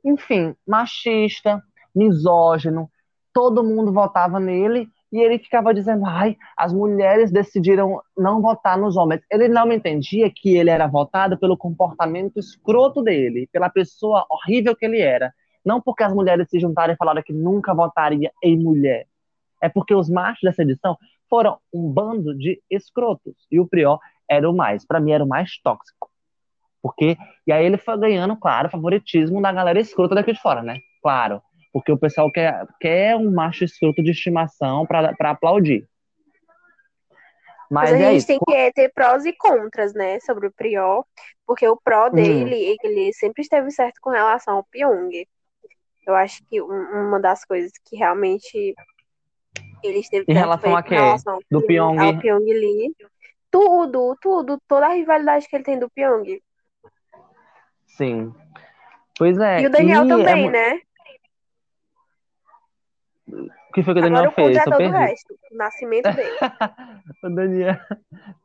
Enfim, machista, misógino, todo mundo votava nele e ele ficava dizendo: ai, as mulheres decidiram não votar nos homens. Ele não entendia que ele era votado pelo comportamento escroto dele, pela pessoa horrível que ele era. Não porque as mulheres se juntaram e falaram que nunca votaria em mulher. É porque os machos dessa edição foram um bando de escrotos. E o Prior era o mais. Para mim, era o mais tóxico. Porque, e aí ele foi ganhando, claro, favoritismo da galera escrota daqui de fora, né? Claro. Porque o pessoal quer, quer um macho escroto de estimação para aplaudir. Mas, Mas a é gente isso. tem que ter prós e contras, né, sobre o Prior, porque o pró hum. dele, hum. ele sempre esteve certo com relação ao Pyong. Eu acho que uma das coisas que realmente ele esteve em relação a quê? Relação do Pyong. Ao Pyong Lee. Tudo, tudo, toda a rivalidade que ele tem do Pyong. Sim. Pois é. E o Daniel e também, é... né? O que foi que o Daniel Agora, fez? O o resto, o nascimento dele. o Daniel.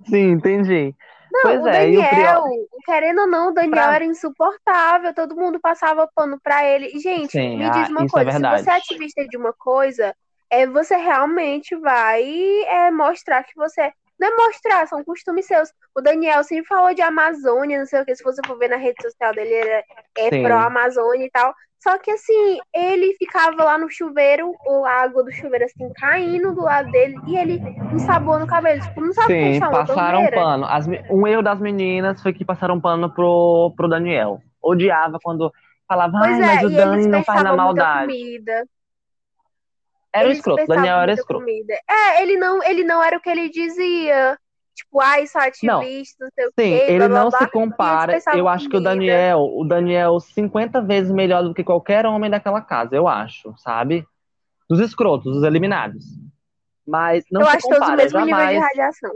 Sim, entendi. Não, pois o é, Daniel, o querendo ou não, o Daniel pra... era insuportável, todo mundo passava pano pra ele. Gente, Sim, me diz ah, uma é coisa, é se você é ativista de uma coisa, é, você realmente vai é, mostrar que você. Não é mostrar, são costumes seus. O Daniel sempre falou de Amazônia, não sei o que, se você for ver na rede social dele, ele é, é pró-Amazônia e tal. Só que assim, ele ficava lá no chuveiro, a água do chuveiro assim, caindo do lado dele, e ele ensaboando o cabelo. Tipo, não sabe Sim, passaram pano. As, um erro das meninas foi que passaram pano pro, pro Daniel. Odiava quando falava, ai, mas é, o Dani não faz na maldade. Era o escroto, Daniel era escroto. Comida. É, ele não, ele não era o que ele dizia. Tipo, ai, sou ativista, não, não sei o Sim, quê. ele blá, não blá, se compara. Eu acho que o Daniel, o Daniel 50 vezes melhor do que qualquer homem daquela casa, eu acho, sabe? Dos escrotos, dos eliminados. Mas não eu se acho compara, todos o mesmo jamais... nível de radiação.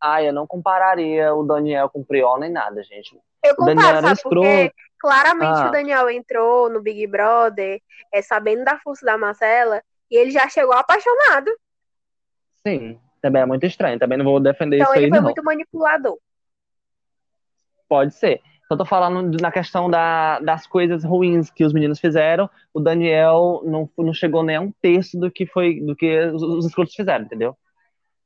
Ai, eu não compararia o Daniel com o Priol nem nada, gente. Eu comparo, o Daniel sabe, escroto. porque claramente ah. o Daniel entrou no Big Brother é, sabendo da força da Marcela e ele já chegou apaixonado. Sim, também é muito estranho. Também não vou defender então, isso aí, Então ele foi não. muito manipulador. Pode ser. Só tô falando na questão da, das coisas ruins que os meninos fizeram. O Daniel não, não chegou nem a um terço do que foi do que os, os escrotos fizeram, entendeu?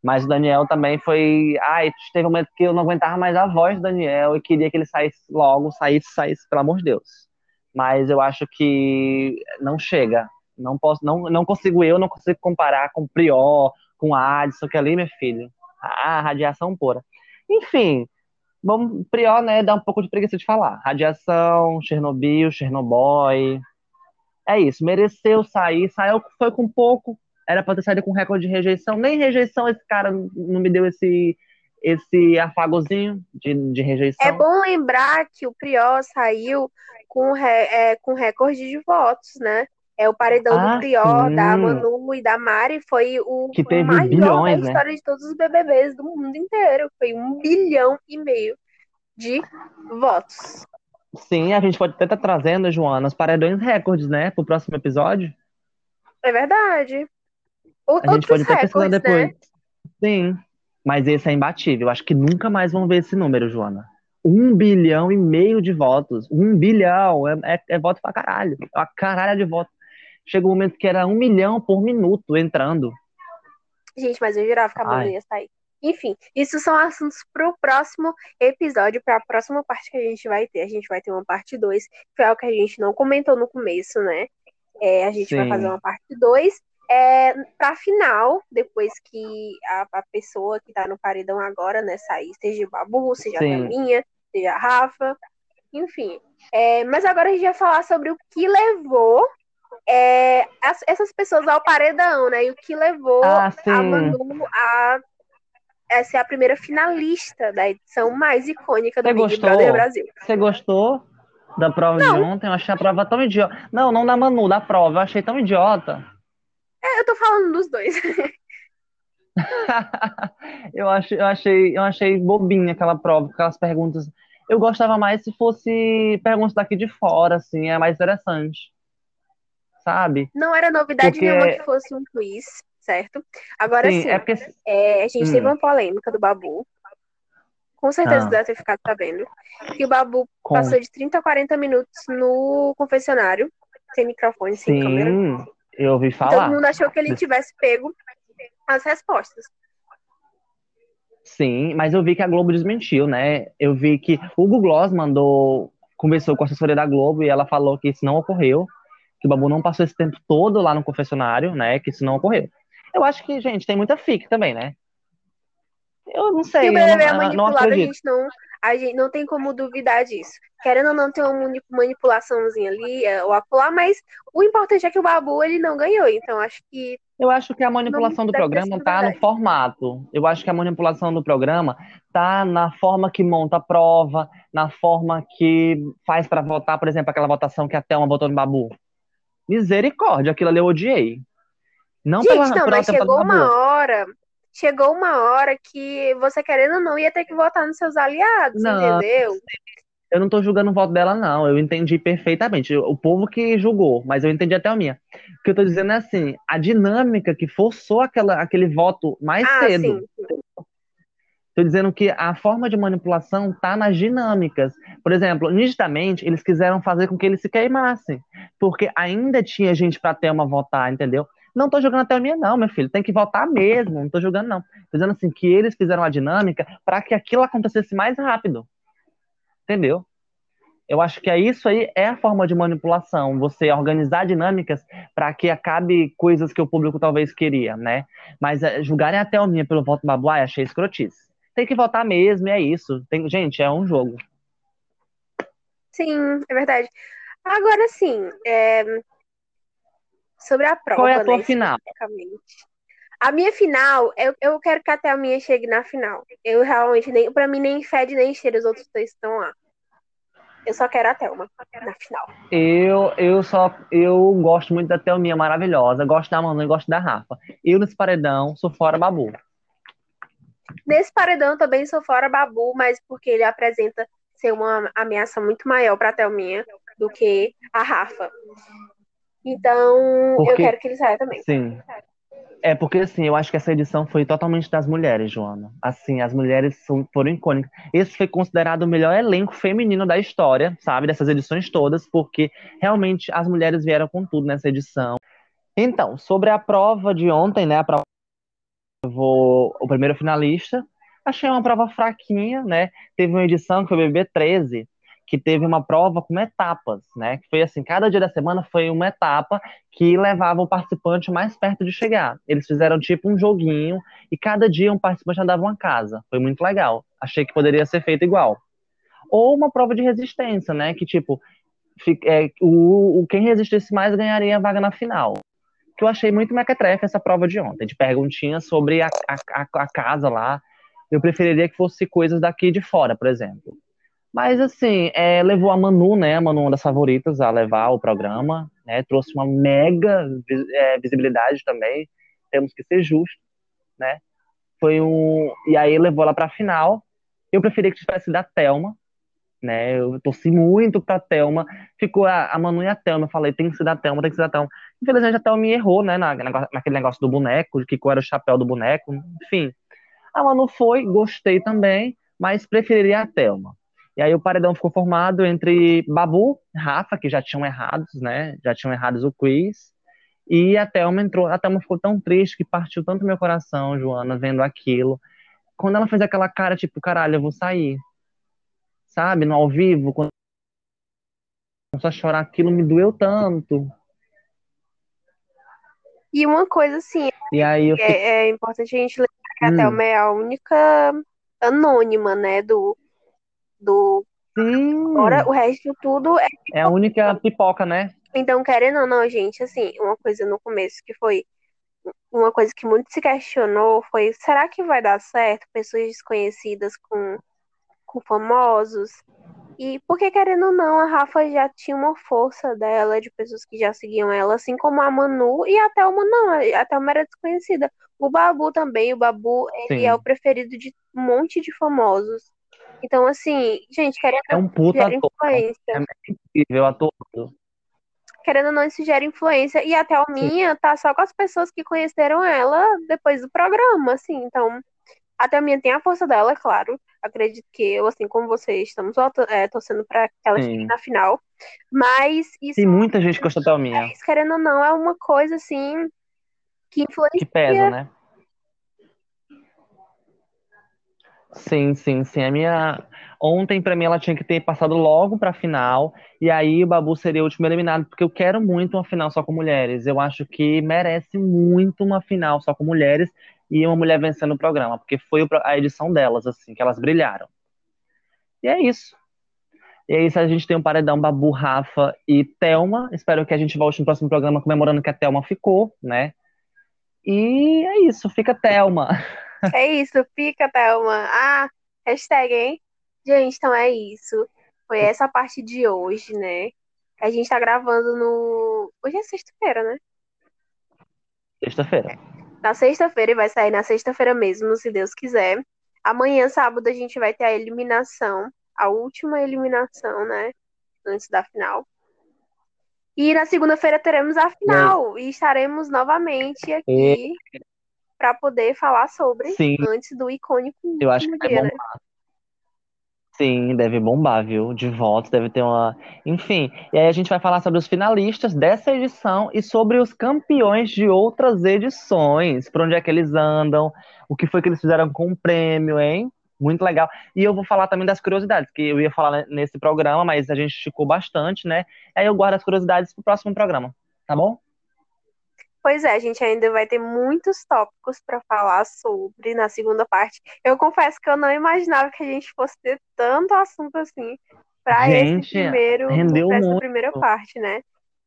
Mas o Daniel também foi. Ai, teve um momento que eu não aguentava mais a voz do Daniel e queria que ele saísse logo, saísse, saísse, pelo amor de Deus. Mas eu acho que não chega. Não posso, não, não consigo eu, não consigo comparar com o Prior, com a Adson, que ali, meu filho, a radiação pura. Enfim, vamos, Prior, né, dá um pouco de preguiça de falar. Radiação, Chernobyl, Chernobyl. É isso, mereceu sair, saiu, foi com pouco, era pra ter saído com recorde de rejeição. Nem rejeição esse cara não me deu esse, esse afagozinho de, de rejeição. É bom lembrar que o Prior saiu com, re, é, com recorde de votos, né? É o paredão ah, do Prior, sim. da Manu e da Mari foi o que teve maior bilhões, da história né? de todos os BBBs do mundo inteiro. Foi um bilhão e meio de votos. Sim, a gente pode até estar tá trazendo, Joana, os paredões recordes, né, pro próximo episódio. É verdade. O, a gente pode até pesquisar né? depois. Né? Sim, mas esse é imbatível. Acho que nunca mais vão ver esse número, Joana. Um bilhão e meio de votos. Um bilhão. É, é, é voto pra caralho. É uma caralho de voto. Chegou um momento que era um milhão por minuto entrando. Gente, mas eu jurava que a Manu ia sair. Enfim, isso são assuntos para o próximo episódio, para a próxima parte que a gente vai ter. A gente vai ter uma parte 2, que foi algo que a gente não comentou no começo, né? É, a gente Sim. vai fazer uma parte 2. É, para final, depois que a, a pessoa que está no paredão agora, né, sair, seja o Babu, seja Sim. a minha, seja a Rafa, enfim. É, mas agora a gente vai falar sobre o que levou é, as, essas pessoas ao paredão, né? E o que levou ah, a Manu a, a ser a primeira finalista da edição mais icônica do Big gostou? Brother Brasil. Você gostou da prova não. de ontem? Eu achei a prova tão idiota. Não, não da Manu, da prova. Eu achei tão idiota. É, eu tô falando dos dois. eu, achei, eu, achei, eu achei bobinha aquela prova, aquelas perguntas. Eu gostava mais se fosse perguntas daqui de fora, assim, é mais interessante sabe? Não era novidade porque... nenhuma que fosse um quiz, certo? Agora sim, é porque... é, a gente hum. teve uma polêmica do Babu. Com certeza ah. deve ter ficado sabendo. Que o Babu Com... passou de 30 a 40 minutos no confessionário, sem microfone, sem sim, câmera. Eu ouvi falar. Todo mundo achou que ele tivesse pego as respostas. Sim, mas eu vi que a Globo desmentiu, né? Eu vi que o Google Gloss mandou, conversou com a assessoria da Globo e ela falou que isso não ocorreu que o Babu não passou esse tempo todo lá no confessionário, né? Que isso não ocorreu. Eu acho que, gente, tem muita fic também, né? Eu não sei. Se o BBB é manipulado, a gente não, a gente não tem como duvidar disso. Querendo ou não ter uma manipulaçãozinha ali é, ou acolá, mas o importante é que o Babu ele não ganhou. Então acho que. Eu acho que a manipulação do programa tá no formato. Eu acho que a manipulação do programa tá na forma que monta a prova, na forma que faz para votar, por exemplo, aquela votação que até uma votou no Babu. Misericórdia, aquilo ali eu odiei. Não Gente, pela, não, mas chegou uma hora, chegou uma hora que você querendo ou não ia ter que votar nos seus aliados, não, entendeu? Eu não tô julgando o voto dela, não. Eu entendi perfeitamente. O povo que julgou, mas eu entendi até a minha. O que eu tô dizendo é assim, a dinâmica que forçou aquela, aquele voto mais ah, cedo. Sim. Estou dizendo que a forma de manipulação está nas dinâmicas. Por exemplo, nitidamente, eles quiseram fazer com que eles se queimassem, porque ainda tinha gente para ter uma votar, entendeu? Não tô jogando até o minha, não, meu filho. Tem que votar mesmo. Não tô jogando, não. Tô dizendo assim, que eles fizeram a dinâmica para que aquilo acontecesse mais rápido. Entendeu? Eu acho que é isso aí é a forma de manipulação, você organizar dinâmicas para que acabe coisas que o público talvez queria, né? Mas é, julgarem até o minha pelo voto babuai, achei escrotice. Tem que votar mesmo, e é isso. Tem, gente, é um jogo. Sim, é verdade. Agora sim, é... sobre a prova. Qual é a tua né, final? A minha final, eu, eu quero que até a minha chegue na final. Eu realmente nem, para mim nem fede nem cheira os outros dois estão lá. Eu só quero a Thelma na final. Eu, eu só eu gosto muito da Thelminha maravilhosa, gosto da Manu e gosto da Rafa. Eu nesse paredão sou fora Babu. Nesse paredão também sou fora Babu, mas porque ele apresenta ser uma ameaça muito maior para a Thelminha do que a Rafa. Então, porque... eu quero que ele saia também. Sim. É porque, assim, eu acho que essa edição foi totalmente das mulheres, Joana. Assim, as mulheres foram icônicas. Esse foi considerado o melhor elenco feminino da história, sabe? Dessas edições todas, porque realmente as mulheres vieram com tudo nessa edição. Então, sobre a prova de ontem, né? A prova vou o primeiro finalista. Achei uma prova fraquinha, né? Teve uma edição que foi o BB 13, que teve uma prova com etapas, né? Que foi assim, cada dia da semana foi uma etapa que levava o participante mais perto de chegar. Eles fizeram tipo um joguinho e cada dia um participante andava uma casa. Foi muito legal. Achei que poderia ser feito igual. Ou uma prova de resistência, né? Que tipo, é, o, o quem resistisse mais ganharia a vaga na final. Que eu achei muito mequetrefe essa prova de ontem, de perguntinhas sobre a, a, a casa lá. Eu preferiria que fosse coisas daqui de fora, por exemplo mas, assim, é, levou a Manu, né? A Manu, uma das favoritas, a levar o programa, né? Trouxe uma mega é, visibilidade também. Temos que ser justos, né? Foi um. E aí levou ela pra final. Eu preferia que tivesse da Thelma, né? Eu torci muito pra Thelma. Ficou a, a Manu e a Thelma. Eu falei, tem que ser da Thelma, tem que ser da Thelma. Infelizmente a Thelma me errou, né? Na, naquele negócio do boneco, de que qual era o chapéu do boneco. Enfim. A Manu foi, gostei também, mas preferiria a Thelma. E aí o paredão ficou formado entre Babu, Rafa, que já tinham errados, né? Já tinham errados o quiz. E a Thelma entrou. A Thelma ficou tão triste que partiu tanto meu coração, Joana, vendo aquilo. Quando ela fez aquela cara, tipo, caralho, eu vou sair. Sabe? No ao vivo, quando a chorar, aquilo me doeu tanto. E uma coisa assim, e aí é, é, importante a gente lembrar que a hum. Thelma é a única anônima, né, do, do. Sim. Agora o resto tudo é. É a única pipoca, né? Então, querendo ou não, gente, assim, uma coisa no começo que foi. Uma coisa que muito se questionou foi: será que vai dar certo pessoas desconhecidas com, com famosos? E porque, querendo ou não, a Rafa já tinha uma força dela, de pessoas que já seguiam ela, assim como a Manu, e até uma não, até uma era desconhecida. O Babu também, o Babu, ele Sim. é o preferido de um monte de famosos. Então, assim, gente, querendo é um puta ator. influência. É incrível ator. Querendo ou não, isso gera influência. E até a minha tá só com as pessoas que conheceram ela depois do programa, assim. Então, até a minha tem a força dela, é claro. Acredito que eu, assim como vocês, estamos é, torcendo para que ela chegue na final. Mas isso. Tem muita gente que gosta da minha. querendo ou não, é uma coisa assim que influencia. Que pesa, né? Sim, sim, sim. A minha. Ontem, pra mim, ela tinha que ter passado logo pra final. E aí o Babu seria o último eliminado, porque eu quero muito uma final só com mulheres. Eu acho que merece muito uma final só com mulheres e uma mulher vencendo o programa, porque foi a edição delas, assim, que elas brilharam. E é isso. E é isso, a gente tem um paredão Babu, Rafa e Thelma. Espero que a gente volte no próximo programa comemorando que a Thelma ficou, né? E é isso, fica Thelma. É isso, fica, Thelma. Ah, hashtag, hein? Gente, então é isso. Foi essa parte de hoje, né? A gente tá gravando no. Hoje é sexta-feira, né? Sexta-feira. Na sexta-feira e vai sair na sexta-feira mesmo, se Deus quiser. Amanhã, sábado, a gente vai ter a eliminação, a última eliminação, né? Antes da final. E na segunda-feira teremos a final. É. E estaremos novamente aqui. É para poder falar sobre Sim. antes do icônico Eu acho que dia, né? Sim, deve bombar, viu? De votos, deve ter uma. Enfim, e aí a gente vai falar sobre os finalistas dessa edição e sobre os campeões de outras edições, por onde é que eles andam, o que foi que eles fizeram com o prêmio, hein? Muito legal. E eu vou falar também das curiosidades, que eu ia falar nesse programa, mas a gente esticou bastante, né? Aí eu guardo as curiosidades pro próximo programa, tá bom? Pois é, a gente ainda vai ter muitos tópicos para falar sobre na segunda parte. Eu confesso que eu não imaginava que a gente fosse ter tanto assunto assim para esse primeiro, rendeu essa muito. primeira parte, né?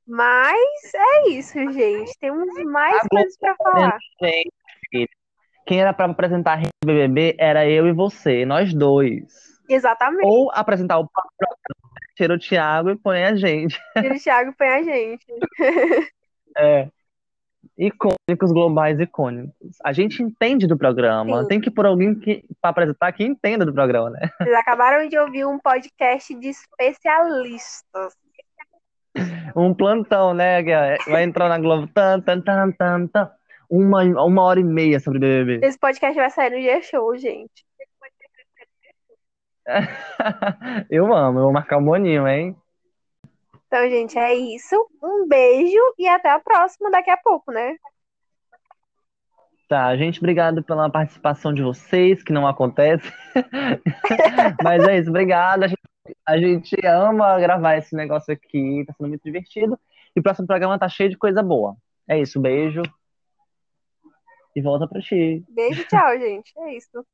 Mas é isso, gente. Temos mais coisas para falar. Gente, quem era para apresentar a BBB era eu e você, nós dois. Exatamente. Ou apresentar o tira o Thiago e põe a gente. Tira o Thiago e põe a gente. é icônicos globais icônicos. A gente entende do programa. Sim. Tem que por alguém que para apresentar que entenda do programa, né? Vocês acabaram de ouvir um podcast de especialistas. Um plantão, né? Vai entrar na Globo tan, tan, tan, tan, tan. Uma, uma hora e meia sobre BBB. Esse podcast vai sair no G-Show, gente. eu amo, eu vou marcar um boninho, hein? Então, gente, é isso. Um beijo e até a próxima daqui a pouco, né? Tá, gente, obrigado pela participação de vocês, que não acontece. Mas é isso, obrigado. A gente, a gente ama gravar esse negócio aqui, tá sendo muito divertido. E o próximo programa tá cheio de coisa boa. É isso, beijo. E volta pra ti. Beijo, tchau, gente. É isso.